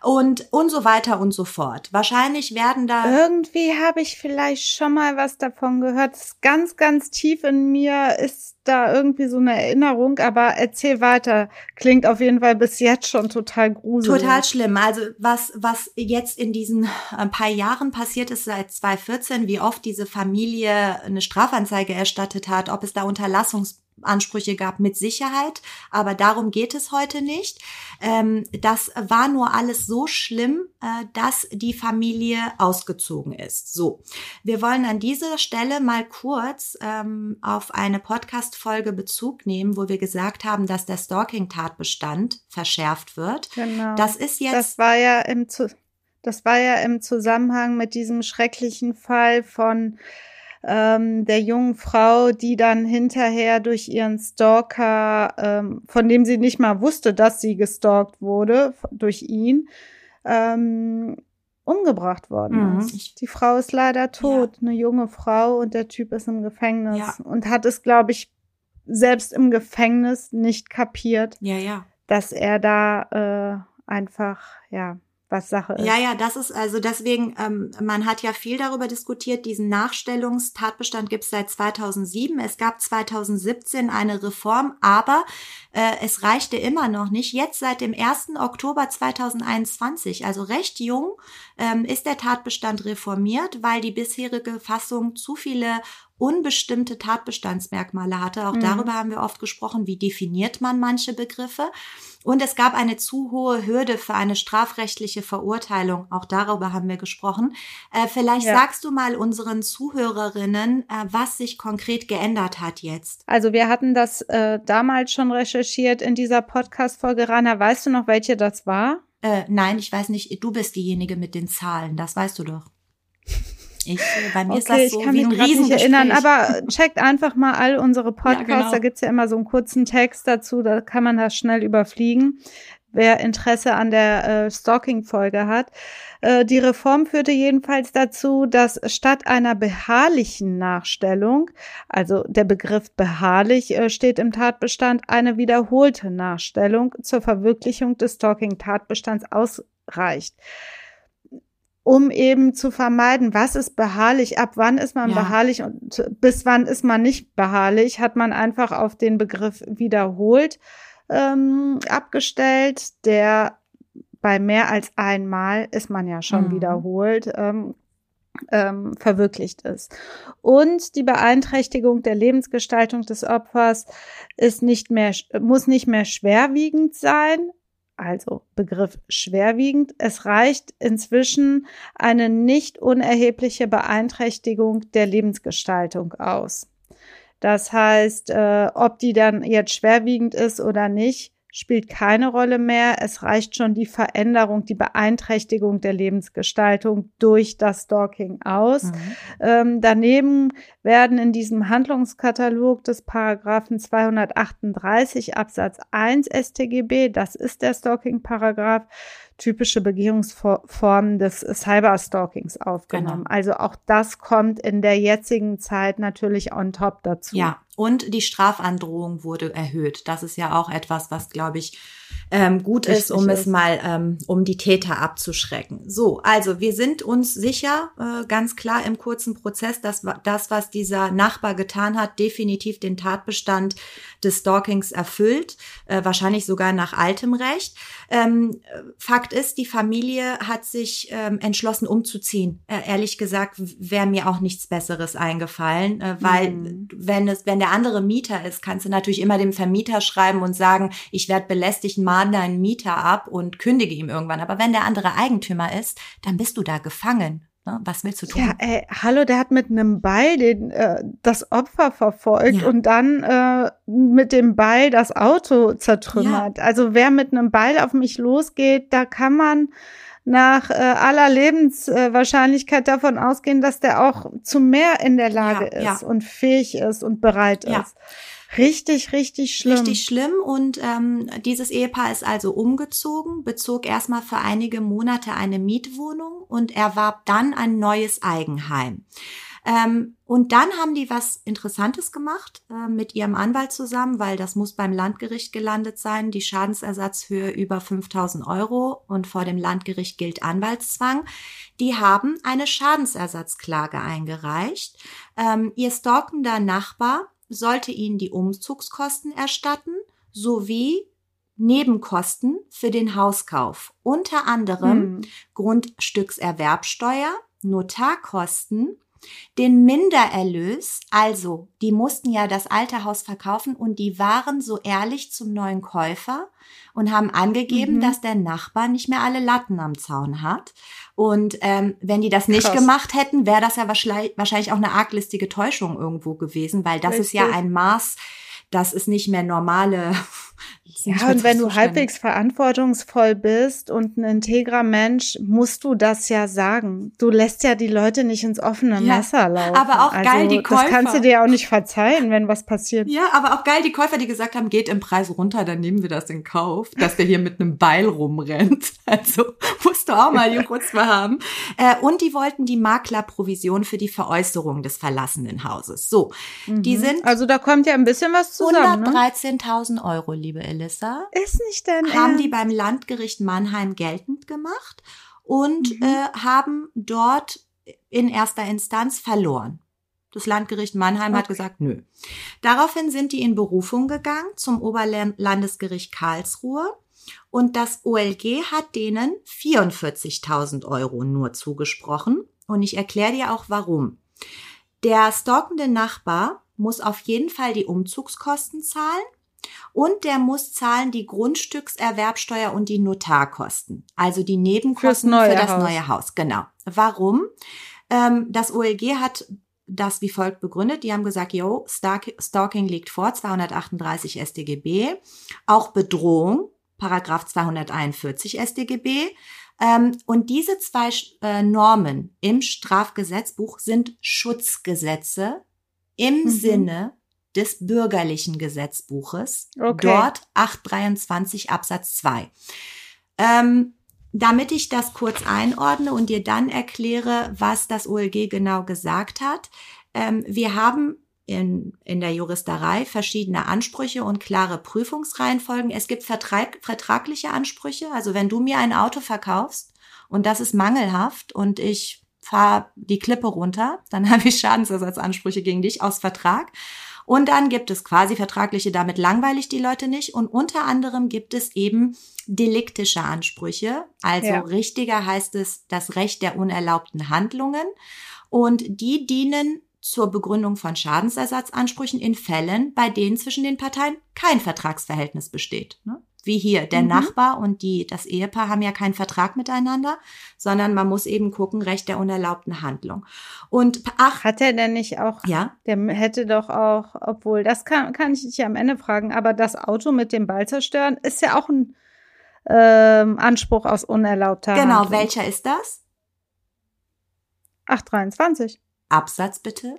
Und, und so weiter und so fort. Wahrscheinlich werden da. Irgendwie habe ich vielleicht schon mal was davon gehört. Ganz, ganz tief in mir ist da irgendwie so eine Erinnerung, aber erzähl weiter. Klingt auf jeden Fall bis jetzt schon total gruselig. Total schlimm. Also was, was jetzt in diesen ein äh, paar Jahren passiert ist seit 2014, wie oft diese Familie eine Strafanzeige erstattet hat, ob es da Unterlassungs Ansprüche gab, mit Sicherheit. Aber darum geht es heute nicht. Ähm, das war nur alles so schlimm, äh, dass die Familie ausgezogen ist. So, wir wollen an dieser Stelle mal kurz ähm, auf eine Podcast-Folge Bezug nehmen, wo wir gesagt haben, dass der Stalking-Tatbestand verschärft wird. Genau. Das ist jetzt. Das war ja im, das war ja im Zusammenhang mit diesem schrecklichen Fall von ähm, der jungen Frau, die dann hinterher durch ihren Stalker, ähm, von dem sie nicht mal wusste, dass sie gestalkt wurde, durch ihn, ähm, umgebracht worden Mhm. ist. Die Frau ist leider tot, eine junge Frau und der Typ ist im Gefängnis Ja. und hat es, glaube ich, selbst im Gefängnis nicht kapiert, ja, ja. dass er da äh, einfach, ja, was Sache ist. Ja, ja, das ist also deswegen, ähm, man hat ja viel darüber diskutiert. Diesen Nachstellungstatbestand gibt es seit 2007. Es gab 2017 eine Reform, aber äh, es reichte immer noch nicht. Jetzt seit dem 1. Oktober 2021, also recht jung, ähm, ist der Tatbestand reformiert, weil die bisherige Fassung zu viele unbestimmte Tatbestandsmerkmale hatte. Auch Mhm. darüber haben wir oft gesprochen. Wie definiert man manche Begriffe? Und es gab eine zu hohe Hürde für eine strafrechtliche Verurteilung. Auch darüber haben wir gesprochen. Äh, vielleicht Ja. sagst du mal unseren Zuhörerinnen, äh, was sich konkret geändert hat jetzt. Also wir hatten das äh, damals schon recherchiert in dieser Podcast-Folge. Rana, weißt du noch, welche das war? Äh, nein, ich weiß nicht, du bist diejenige mit den Zahlen, das weißt du doch. Ich, bei mir ist Okay, das so ich kann wie mich ein grad nicht erinnern, aber checkt einfach mal all unsere Podcasts. Ja, genau. Da gibt's ja immer so einen kurzen Text dazu, da kann man das schnell überfliegen. Wer Interesse an der äh, Stalking-Folge hat. Äh, die Reform führte jedenfalls dazu, dass statt einer beharrlichen Nachstellung, also der Begriff beharrlich äh, steht im Tatbestand, eine wiederholte Nachstellung zur Verwirklichung des Stalking-Tatbestands ausreicht um eben zu vermeiden, was ist beharrlich, ab wann ist man Ja. beharrlich und bis wann ist man nicht beharrlich, hat man einfach auf den Begriff wiederholt ähm, abgestellt, der bei mehr als einmal ist man ja schon Mhm. wiederholt. Ähm, ähm, verwirklicht ist. Und die Beeinträchtigung der Lebensgestaltung des Opfers ist nicht mehr, muss nicht mehr schwerwiegend sein, also Begriff schwerwiegend. Es reicht inzwischen eine nicht unerhebliche Beeinträchtigung der Lebensgestaltung aus. Das heißt, äh, ob die dann jetzt schwerwiegend ist oder nicht, spielt keine Rolle mehr. Es reicht schon die Veränderung, die Beeinträchtigung der Lebensgestaltung durch das Stalking aus. Mhm. Ähm, daneben werden in diesem Handlungskatalog des Paragraphen 238 Absatz 1 StGB, das ist der Stalking-Paragraph, typische Begehungsformen des Cyberstalkings aufgenommen. Genau. Also auch das kommt in der jetzigen Zeit natürlich on top dazu. Ja, und die Strafandrohung wurde erhöht. Das ist ja auch etwas, was, glaube ich, ähm, gut ist, um es ist. mal, ähm, um die Täter abzuschrecken. So, also wir sind uns sicher, äh, ganz klar im kurzen Prozess, dass das, was dieser Nachbar getan hat, definitiv den Tatbestand des Stalkings erfüllt, äh, wahrscheinlich sogar nach altem Recht. Ähm, äh, Fakt ist, die Familie hat sich ähm, entschlossen, umzuziehen. Äh, ehrlich gesagt wäre mir auch nichts Besseres eingefallen, äh, weil Mhm. wenn es, wenn der andere Mieter ist, kannst du natürlich immer dem Vermieter schreiben und sagen, ich werde belästigt, mahn deinen Mieter ab und kündige ihm irgendwann. Aber wenn der andere Eigentümer ist, dann bist du da gefangen. Ne? Was willst du tun? Ja, ey, hallo, der hat mit einem Ball den, äh, das Opfer verfolgt Ja. und dann äh, mit dem Ball das Auto zertrümmert. Also wer mit einem Ball auf mich losgeht, da kann man nach äh, aller Lebenswahrscheinlichkeit äh, davon ausgehen, dass der auch zu mehr in der Lage Ja, ja. ist und fähig ist und bereit Ja. ist. Richtig, richtig schlimm. Richtig schlimm und ähm, dieses Ehepaar ist also umgezogen, bezog erstmal für einige Monate eine Mietwohnung und erwarb dann ein neues Eigenheim. Ähm, und dann haben die was Interessantes gemacht äh, mit ihrem Anwalt zusammen, weil das muss beim Landgericht gelandet sein. Die Schadensersatzhöhe über 5000 Euro und vor dem Landgericht gilt Anwaltszwang. Die haben eine Schadensersatzklage eingereicht. Ähm, ihr stalkender Nachbar sollte ihnen die Umzugskosten erstatten sowie Nebenkosten für den Hauskauf, unter anderem hm. Grundstückserwerbsteuer, Notarkosten, den Mindererlös, also die mussten ja das alte Haus verkaufen und die waren so ehrlich zum neuen Käufer und haben angegeben, mhm. dass der Nachbar nicht mehr alle Latten am Zaun hat. Und ähm, wenn die das nicht Krass. gemacht hätten, wäre das ja wahrscheinlich auch eine arglistige Täuschung irgendwo gewesen, weil das Richtig. ist ja ein Maß, das ist nicht mehr normale ja, und wenn du halbwegs verantwortungsvoll bist und ein integrer Mensch, musst du das ja sagen. Du lässt ja die Leute nicht ins offene ja, Messer laufen. Aber auch also, geil, die Käufer. Das kannst du dir auch nicht verzeihen, wenn was passiert. Ja, aber auch geil, die Käufer, die gesagt haben, geht im Preis runter, dann nehmen wir das in Kauf, dass der hier mit einem Beil rumrennt. Also musst du auch mal die Chutzpe haben. Äh, und die wollten die Maklerprovision für die Veräußerung des verlassenen Hauses. So, mhm. die sind. Also da kommt ja ein bisschen was zusammen. 113.000 ne? Euro, liebe Elissa. Ist nicht dein Haben Ernst? die beim Landgericht Mannheim geltend gemacht und mhm. äh, haben dort in erster Instanz verloren. Das Landgericht Mannheim okay. hat gesagt, nö. Daraufhin sind die in Berufung gegangen zum Oberlandesgericht Karlsruhe und das OLG hat denen 44.000 Euro nur zugesprochen und ich erkläre dir auch warum. Der stalkende Nachbar muss auf jeden Fall die Umzugskosten zahlen und der muss zahlen die Grundstückserwerbsteuer und die Notarkosten, also die Nebenkosten für das neue Haus. Genau. Warum? Ähm, das OLG hat das wie folgt begründet. Die haben gesagt, yo, Stalking liegt vor, 238 StGB. Auch Bedrohung, Paragraph 241 StGB. Ähm, und diese zwei äh, Normen im Strafgesetzbuch sind Schutzgesetze im mhm. Sinne des bürgerlichen Gesetzbuches. Okay. Dort 823 Absatz 2. Ähm, damit ich das kurz einordne und dir dann erkläre, was das OLG genau gesagt hat. Ähm, wir haben in, in der Juristerei verschiedene Ansprüche und klare Prüfungsreihenfolgen. Es gibt Vertrag, vertragliche Ansprüche. Also wenn du mir ein Auto verkaufst und das ist mangelhaft und ich fahre die Klippe runter, dann habe ich Schadensersatzansprüche gegen dich aus Vertrag. Und dann gibt es quasi vertragliche, damit langweilig die Leute nicht. Und unter anderem gibt es eben deliktische Ansprüche. Also ja. richtiger heißt es das Recht der unerlaubten Handlungen. Und die dienen zur Begründung von Schadensersatzansprüchen in Fällen, bei denen zwischen den Parteien kein Vertragsverhältnis besteht. Ne? Wie hier. Der mhm. Nachbar und die, das Ehepaar haben ja keinen Vertrag miteinander, sondern man muss eben gucken, Recht der unerlaubten Handlung. Und ach. Hat er denn nicht auch, ja? Der hätte doch auch, obwohl, das kann, kann ich dich am Ende fragen, aber das Auto mit dem Ball zerstören ist ja auch ein ähm, Anspruch aus unerlaubter Genau, Handlung. welcher ist das? 823. Absatz bitte.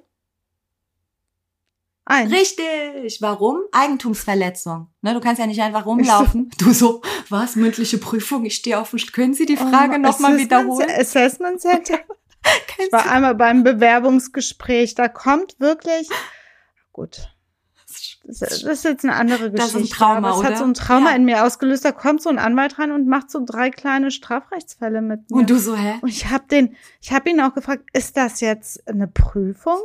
Ein. Richtig. Warum? Eigentumsverletzung. Ne, du kannst ja nicht einfach rumlaufen. Du so, was? Mündliche Prüfung? Ich stehe auf dem... Können Sie die Frage oh, nochmal wiederholen? Assessment Center. ich war einmal beim Bewerbungsgespräch. Da kommt wirklich... Gut. Das, ist jetzt eine andere Geschichte. Das ist ein Trauma, aber es hat so ein Trauma ja. in mir ausgelöst. Da kommt so ein Anwalt rein und macht so drei kleine Strafrechtsfälle mit mir. Und du so, hä? Und ich habe den, ich habe ihn auch gefragt, ist das jetzt eine Prüfung?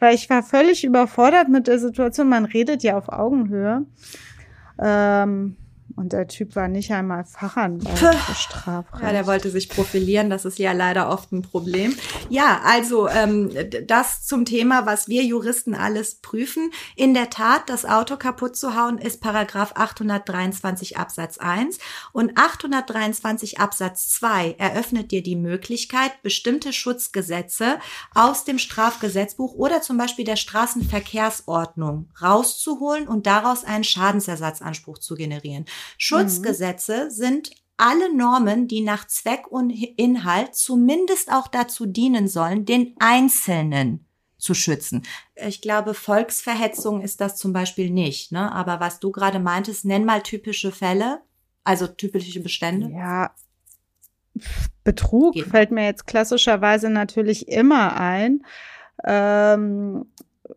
Weil ich war völlig überfordert mit der Situation. Man redet ja auf Augenhöhe. Ähm, und der Typ war nicht einmal Fachanwalt für Strafrecht. Ja, der wollte sich profilieren. Das ist ja leider oft ein Problem. Ja, also ähm, das zum Thema, was wir Juristen alles prüfen. In der Tat, das Auto kaputt zu hauen, ist Paragraph 823 Absatz 1. Und 823 Absatz 2 eröffnet dir die Möglichkeit, bestimmte Schutzgesetze aus dem Strafgesetzbuch oder zum Beispiel der Straßenverkehrsordnung rauszuholen und daraus einen Schadensersatzanspruch zu generieren. Schutzgesetze mhm. sind alle Normen, die nach Zweck und Inhalt zumindest auch dazu dienen sollen, den Einzelnen zu schützen. Ich glaube, Volksverhetzung ist das zum Beispiel nicht. Ne? Aber was du gerade meintest, nenn mal typische Fälle, also typische Bestände. Ja, Betrug Geht. fällt mir jetzt klassischerweise natürlich immer ein. ähm,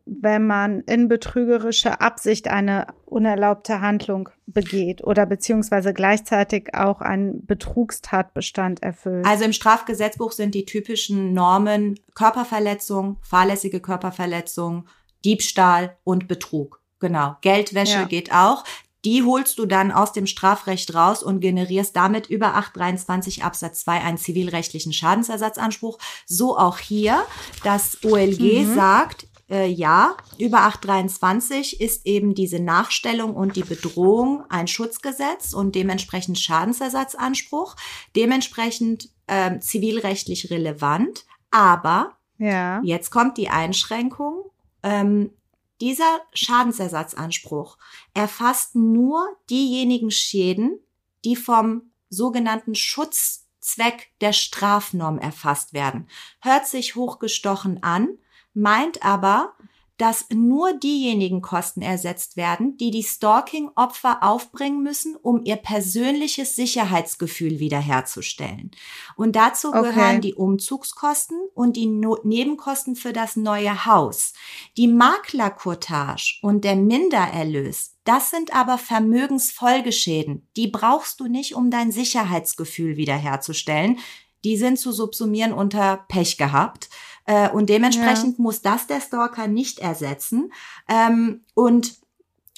wenn man in betrügerischer Absicht eine unerlaubte Handlung begeht oder beziehungsweise gleichzeitig auch einen Betrugstatbestand erfüllt. Also im Strafgesetzbuch sind die typischen Normen Körperverletzung, fahrlässige Körperverletzung, Diebstahl und Betrug. Genau. Geldwäsche ja. geht auch. Die holst du dann aus dem Strafrecht raus und generierst damit über 823 Absatz 2 einen zivilrechtlichen Schadensersatzanspruch. So auch hier. Das OLG mhm. sagt, äh, ja, über 823 ist eben diese Nachstellung und die Bedrohung ein Schutzgesetz und dementsprechend Schadensersatzanspruch, dementsprechend äh, zivilrechtlich relevant. Aber ja. jetzt kommt die Einschränkung. Ähm, dieser Schadensersatzanspruch erfasst nur diejenigen Schäden, die vom sogenannten Schutzzweck der Strafnorm erfasst werden. Hört sich hochgestochen an, meint aber, dass nur diejenigen Kosten ersetzt werden, die die Stalking-Opfer aufbringen müssen, um ihr persönliches Sicherheitsgefühl wiederherzustellen. Und dazu okay. gehören die Umzugskosten und die no Nebenkosten für das neue Haus. Die Maklercourtage und der Mindererlös, das sind aber Vermögensfolgeschäden. Die brauchst du nicht, um dein Sicherheitsgefühl wiederherzustellen. Die sind zu subsumieren unter Pech gehabt. Äh, und dementsprechend ja. muss das der Stalker nicht ersetzen. Ähm, und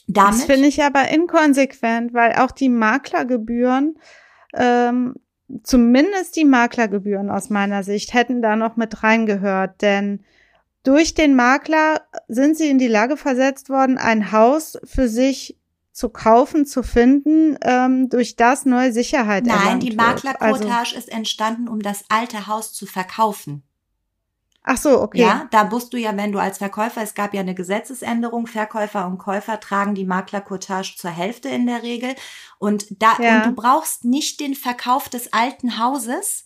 damit. Das finde ich aber inkonsequent, weil auch die Maklergebühren, ähm, zumindest die Maklergebühren aus meiner Sicht, hätten da noch mit reingehört, denn durch den Makler sind sie in die Lage versetzt worden, ein Haus für sich zu kaufen, zu finden, ähm, durch das neue Sicherheit Nein, die Maklerquotage also, ist entstanden, um das alte Haus zu verkaufen. Ach so, okay. Ja, da musst du ja, wenn du als Verkäufer, es gab ja eine Gesetzesänderung, Verkäufer und Käufer tragen die Maklercourtage zur Hälfte in der Regel. Und da, ja. und du brauchst nicht den Verkauf des alten Hauses,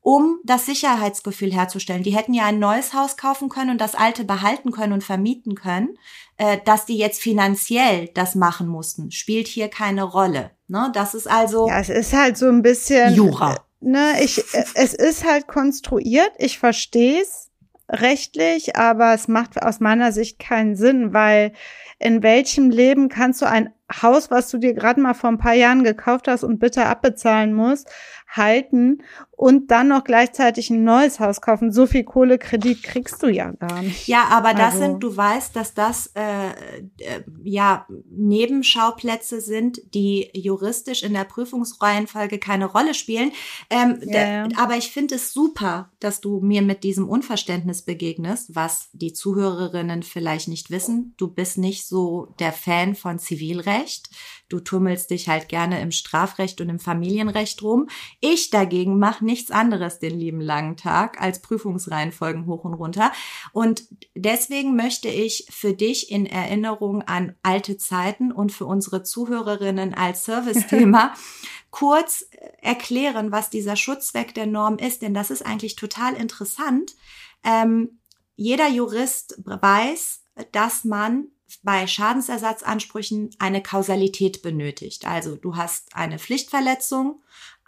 um das Sicherheitsgefühl herzustellen. Die hätten ja ein neues Haus kaufen können und das alte behalten können und vermieten können. Äh, dass die jetzt finanziell das machen mussten, spielt hier keine Rolle. Ne? Das ist also. Ja, es ist halt so ein bisschen. Jura. Ne, ich, äh, es ist halt konstruiert, ich verstehe es rechtlich, aber es macht aus meiner Sicht keinen Sinn, weil in welchem Leben kannst du ein Haus, was du dir gerade mal vor ein paar Jahren gekauft hast und bitte abbezahlen musst, halten und dann noch gleichzeitig ein neues Haus kaufen. So viel Kohlekredit kriegst du ja gar nicht. Ja, aber das also. sind, du weißt, dass das äh, äh, ja Nebenschauplätze sind, die juristisch in der Prüfungsreihenfolge keine Rolle spielen. Ähm, ja. Aber ich finde es super, dass du mir mit diesem Unverständnis begegnest, was die Zuhörerinnen vielleicht nicht wissen. Du bist nicht so der Fan von Zivilrecht. Du tummelst dich halt gerne im Strafrecht und im Familienrecht rum. Ich dagegen mache nichts anderes den lieben langen Tag als Prüfungsreihenfolgen hoch und runter. Und deswegen möchte ich für dich in Erinnerung an alte Zeiten und für unsere Zuhörerinnen als Servicethema kurz erklären, was dieser Schutzzweck der Norm ist, denn das ist eigentlich total interessant. Ähm, jeder Jurist weiß, dass man bei Schadensersatzansprüchen eine Kausalität benötigt. Also du hast eine Pflichtverletzung,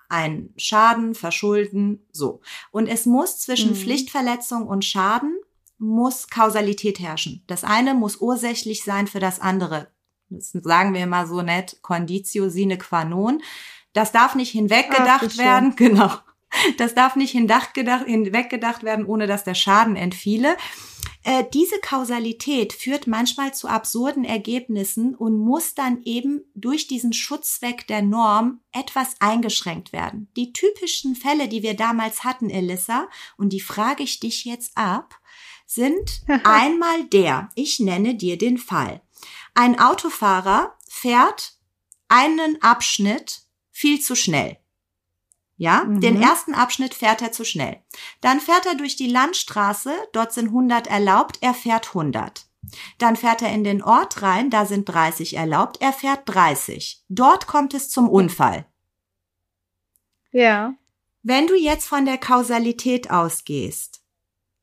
ein Schaden, Verschulden, so. Und es muss zwischen mhm. Pflichtverletzung und Schaden muss Kausalität herrschen. Das eine muss ursächlich sein für das andere. Das sagen wir immer so nett, Conditio sine qua non. Das darf nicht hinweggedacht Ach, werden, genau. Das darf nicht hinweggedacht werden, ohne dass der Schaden entfiele. Äh, diese Kausalität führt manchmal zu absurden Ergebnissen und muss dann eben durch diesen Schutzzweck der Norm etwas eingeschränkt werden. Die typischen Fälle, die wir damals hatten, Elissa, und die frage ich dich jetzt ab, sind einmal der, ich nenne dir den Fall. Ein Autofahrer fährt einen Abschnitt viel zu schnell. Ja, mhm. den ersten Abschnitt fährt er zu schnell. Dann fährt er durch die Landstraße, dort sind 100 erlaubt, er fährt 100. Dann fährt er in den Ort rein, da sind 30 erlaubt, er fährt 30. Dort kommt es zum Unfall. Ja. Wenn du jetzt von der Kausalität ausgehst,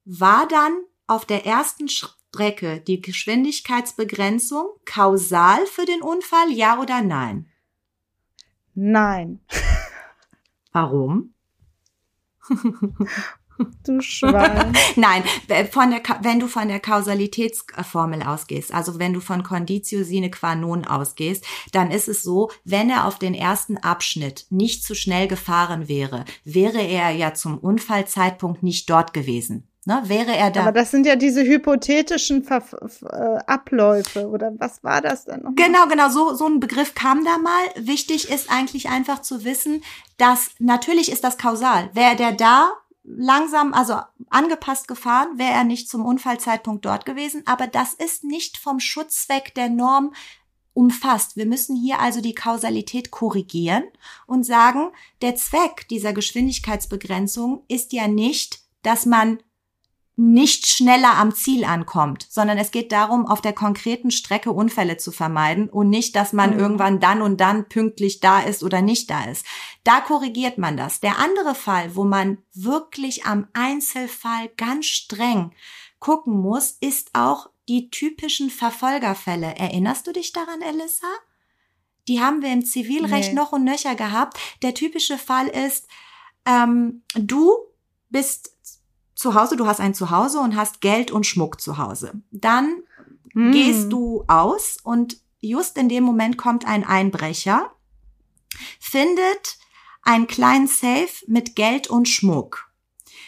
war dann auf der ersten Strecke die Geschwindigkeitsbegrenzung kausal für den Unfall, ja oder nein? Nein. Warum? Du Schwein. Nein, von der, wenn du von der Kausalitätsformel ausgehst, also wenn du von Conditio sine qua non ausgehst, dann ist es so, wenn er auf den ersten Abschnitt nicht zu schnell gefahren wäre, wäre er ja zum Unfallzeitpunkt nicht dort gewesen. Ne, wäre er da. Aber das sind ja diese hypothetischen Ver äh, Abläufe oder was war das denn? Noch? Genau, genau, so, so ein Begriff kam da mal. Wichtig ist eigentlich einfach zu wissen, dass natürlich ist das kausal. Wäre der da langsam, also angepasst gefahren, wäre er nicht zum Unfallzeitpunkt dort gewesen. Aber das ist nicht vom Schutzzweck der Norm umfasst. Wir müssen hier also die Kausalität korrigieren und sagen, der Zweck dieser Geschwindigkeitsbegrenzung ist ja nicht, dass man nicht schneller am Ziel ankommt, sondern es geht darum, auf der konkreten Strecke Unfälle zu vermeiden und nicht, dass man mhm. irgendwann dann und dann pünktlich da ist oder nicht da ist. Da korrigiert man das. Der andere Fall, wo man wirklich am Einzelfall ganz streng gucken muss, ist auch die typischen Verfolgerfälle. Erinnerst du dich daran, Elissa? Die haben wir im Zivilrecht nee. noch und nöcher gehabt. Der typische Fall ist, ähm, du bist zu Hause, du hast ein Zuhause und hast Geld und Schmuck zu Hause. Dann mm. gehst du aus und just in dem Moment kommt ein Einbrecher, findet einen kleinen Safe mit Geld und Schmuck,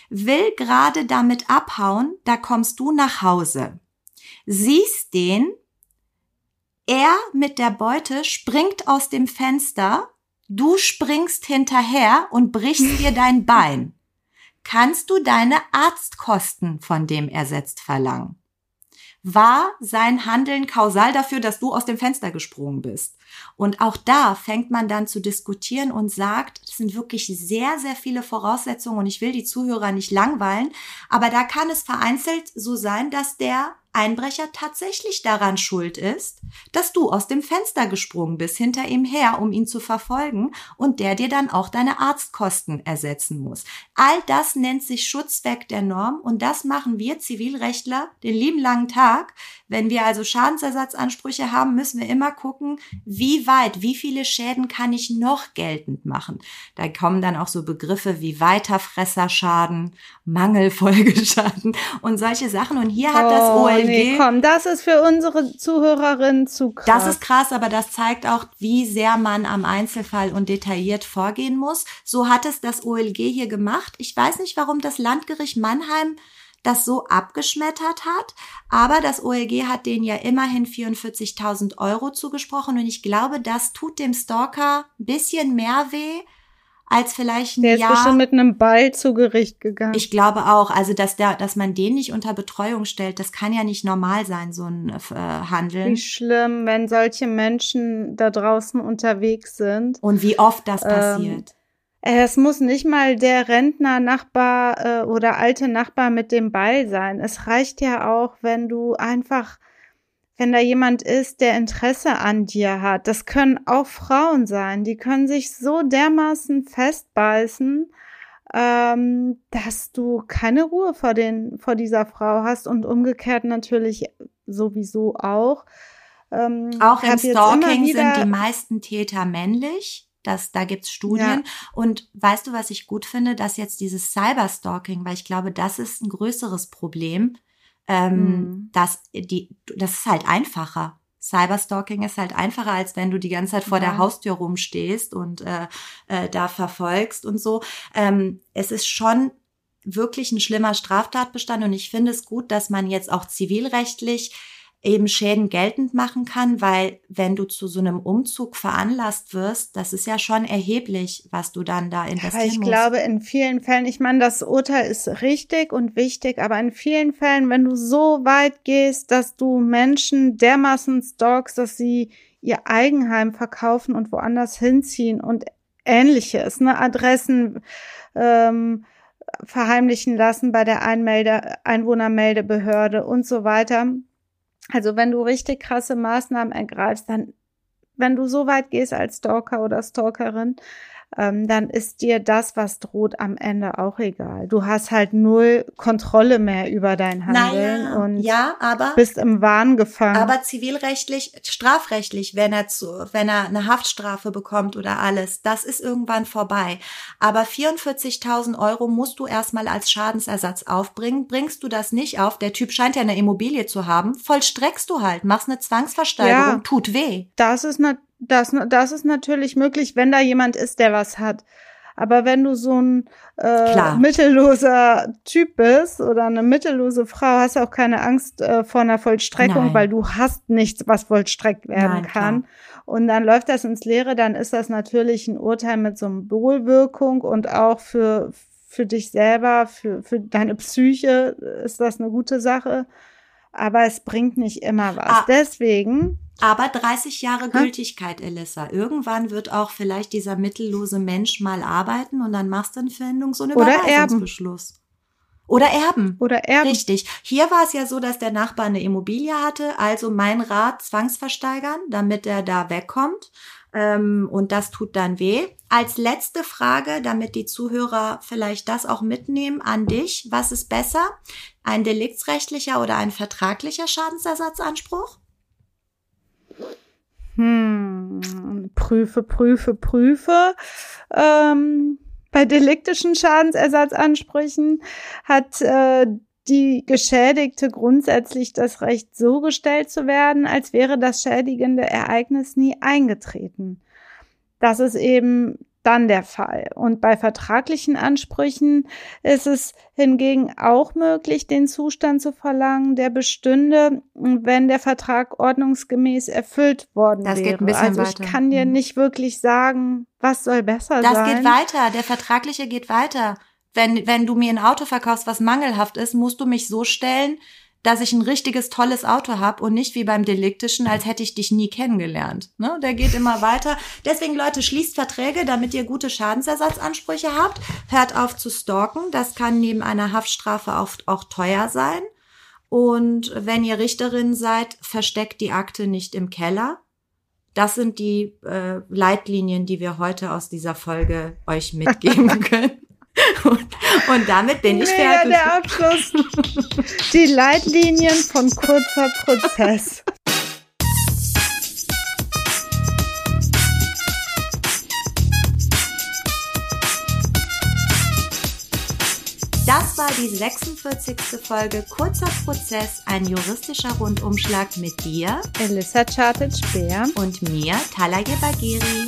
will gerade damit abhauen, da kommst du nach Hause, siehst den, er mit der Beute springt aus dem Fenster, du springst hinterher und brichst dir dein Bein kannst du deine Arztkosten von dem ersetzt verlangen. War sein Handeln kausal dafür, dass du aus dem Fenster gesprungen bist? Und auch da fängt man dann zu diskutieren und sagt, es sind wirklich sehr, sehr viele Voraussetzungen und ich will die Zuhörer nicht langweilen, aber da kann es vereinzelt so sein, dass der Einbrecher tatsächlich daran schuld ist, dass du aus dem Fenster gesprungen bist hinter ihm her, um ihn zu verfolgen und der dir dann auch deine Arztkosten ersetzen muss. All das nennt sich Schutzzweck der Norm und das machen wir Zivilrechtler den lieben langen Tag. Wenn wir also Schadensersatzansprüche haben, müssen wir immer gucken, wie weit, wie viele Schäden kann ich noch geltend machen. Da kommen dann auch so Begriffe wie Weiterfresserschaden, Mangelfolgeschaden und solche Sachen. Und hier hat das OLG Oh, nee, komm, das ist für unsere Zuhörerinnen zu krass. Das ist krass, aber das zeigt auch, wie sehr man am Einzelfall und detailliert vorgehen muss. So hat es das OLG hier gemacht. Ich weiß nicht, warum das Landgericht Mannheim das so abgeschmettert hat, aber das OLG hat denen ja immerhin 44.000 Euro zugesprochen und ich glaube, das tut dem Stalker ein bisschen mehr weh, als vielleicht ein der Jahr. Der ist bestimmt mit einem Ball zu Gericht gegangen. Ich glaube auch, also dass der, dass man den nicht unter Betreuung stellt, das kann ja nicht normal sein, so ein äh, Handeln. Wie schlimm, wenn solche Menschen da draußen unterwegs sind. Und wie oft das ähm, passiert. Es muss nicht mal der Rentner, Nachbar äh, oder alte Nachbar mit dem Ball sein. Es reicht ja auch, wenn du einfach wenn da jemand ist, der Interesse an dir hat. Das können auch Frauen sein, die können sich so dermaßen festbeißen, ähm, dass du keine Ruhe vor, den, vor dieser Frau hast und umgekehrt natürlich sowieso auch. Ähm, auch im Stalking sind die meisten Täter männlich. Das, da gibt's Studien. Ja. Und weißt du, was ich gut finde, dass jetzt dieses Cyberstalking, weil ich glaube, das ist ein größeres Problem, ähm, mhm. das, die, das ist halt einfacher. Cyberstalking ist halt einfacher, als wenn du die ganze Zeit vor ja. der Haustür rumstehst und äh, äh, da verfolgst und so. Ähm, es ist schon wirklich ein schlimmer Straftatbestand und ich finde es gut, dass man jetzt auch zivilrechtlich eben Schäden geltend machen kann, weil wenn du zu so einem Umzug veranlasst wirst, das ist ja schon erheblich, was du dann da investieren aber ich musst. glaube, in vielen Fällen, ich meine, das Urteil ist richtig und wichtig, aber in vielen Fällen, wenn du so weit gehst, dass du Menschen dermaßen stalkst, dass sie ihr Eigenheim verkaufen und woanders hinziehen und ähnliches, ne, Adressen, ähm, verheimlichen lassen bei der Einmelde Einwohnermeldebehörde und so weiter also wenn du richtig krasse Maßnahmen ergreifst, dann, wenn du so weit gehst als Stalker oder Stalkerin, ähm, dann ist dir das, was droht, am Ende auch egal. Du hast halt null Kontrolle mehr über dein Handeln Naja, und ja, aber bist im Wahn gefangen. Aber zivilrechtlich, strafrechtlich, wenn er zu, wenn er eine Haftstrafe bekommt oder alles, das ist irgendwann vorbei. Aber 44.000 Euro musst du erstmal als Schadensersatz aufbringen. Bringst du das nicht auf, der Typ scheint ja eine Immobilie zu haben, vollstreckst du halt, machst eine Zwangsversteigerung, Ja. tut weh. Das ist, na, das, das ist natürlich möglich, wenn da jemand ist, der was hat. Aber wenn du so ein äh, Klar. mittelloser Typ bist oder eine mittellose Frau, hast du auch keine Angst äh, vor einer Vollstreckung, Nein. weil du hast nichts, was vollstreckt werden Nein, kann. Und dann läuft das ins Leere, dann ist das natürlich ein Urteil mit Symbolwirkung und auch für, für dich selber, für, für deine Psyche ist das eine gute Sache. Aber es bringt nicht immer was. Ah. Deswegen Aber 30 Jahre Hä? Gültigkeit, Elissa. Irgendwann wird auch vielleicht dieser mittellose Mensch mal arbeiten und dann machst du einen Verhängungs- und Oder erben. Überweisungsbeschluss. Oder erben. oder erben. Richtig. Hier war es ja so, dass der Nachbar eine Immobilie hatte, also mein Rat zwangsversteigern, damit er da wegkommt. Ähm, und das tut dann weh. Als letzte Frage, damit die Zuhörer vielleicht das auch mitnehmen an dich. Was ist besser? Ein deliktsrechtlicher oder ein vertraglicher Schadensersatzanspruch? Hm, prüfe, prüfe, prüfe. Ähm, bei deliktischen Schadensersatzansprüchen hat äh, die Geschädigte grundsätzlich das Recht, so gestellt zu werden, als wäre das schädigende Ereignis nie eingetreten. Das ist eben dann der Fall. Und bei vertraglichen Ansprüchen ist es hingegen auch möglich, den Zustand zu verlangen, der bestünde, wenn der Vertrag ordnungsgemäß erfüllt worden Das wäre. geht ein bisschen also weiter. ich kann dir Mhm. nicht wirklich sagen, was soll besser Das sein. geht weiter. Der vertragliche geht weiter. Wenn, wenn du mir ein Auto verkaufst, was mangelhaft ist, musst du mich so stellen, dass ich ein richtiges, tolles Auto habe und nicht wie beim Deliktischen, als hätte ich dich nie kennengelernt. Ne? Der geht immer weiter. Deswegen, Leute, schließt Verträge, damit ihr gute Schadensersatzansprüche habt. Hört auf zu stalken. Das kann neben einer Haftstrafe oft auch teuer sein. Und wenn ihr Richterin seid, versteckt die Akte nicht im Keller. Das sind die äh, Leitlinien, die wir heute aus dieser Folge euch mitgeben können. Und, und damit bin ich Mega fertig. der Abschluss. Die Leitlinien von kurzer Prozess. Das war die 46. Folge Kurzer Prozess, ein juristischer Rundumschlag mit dir Elissa Chartic-Bär. und mir, Talaye Bagiri.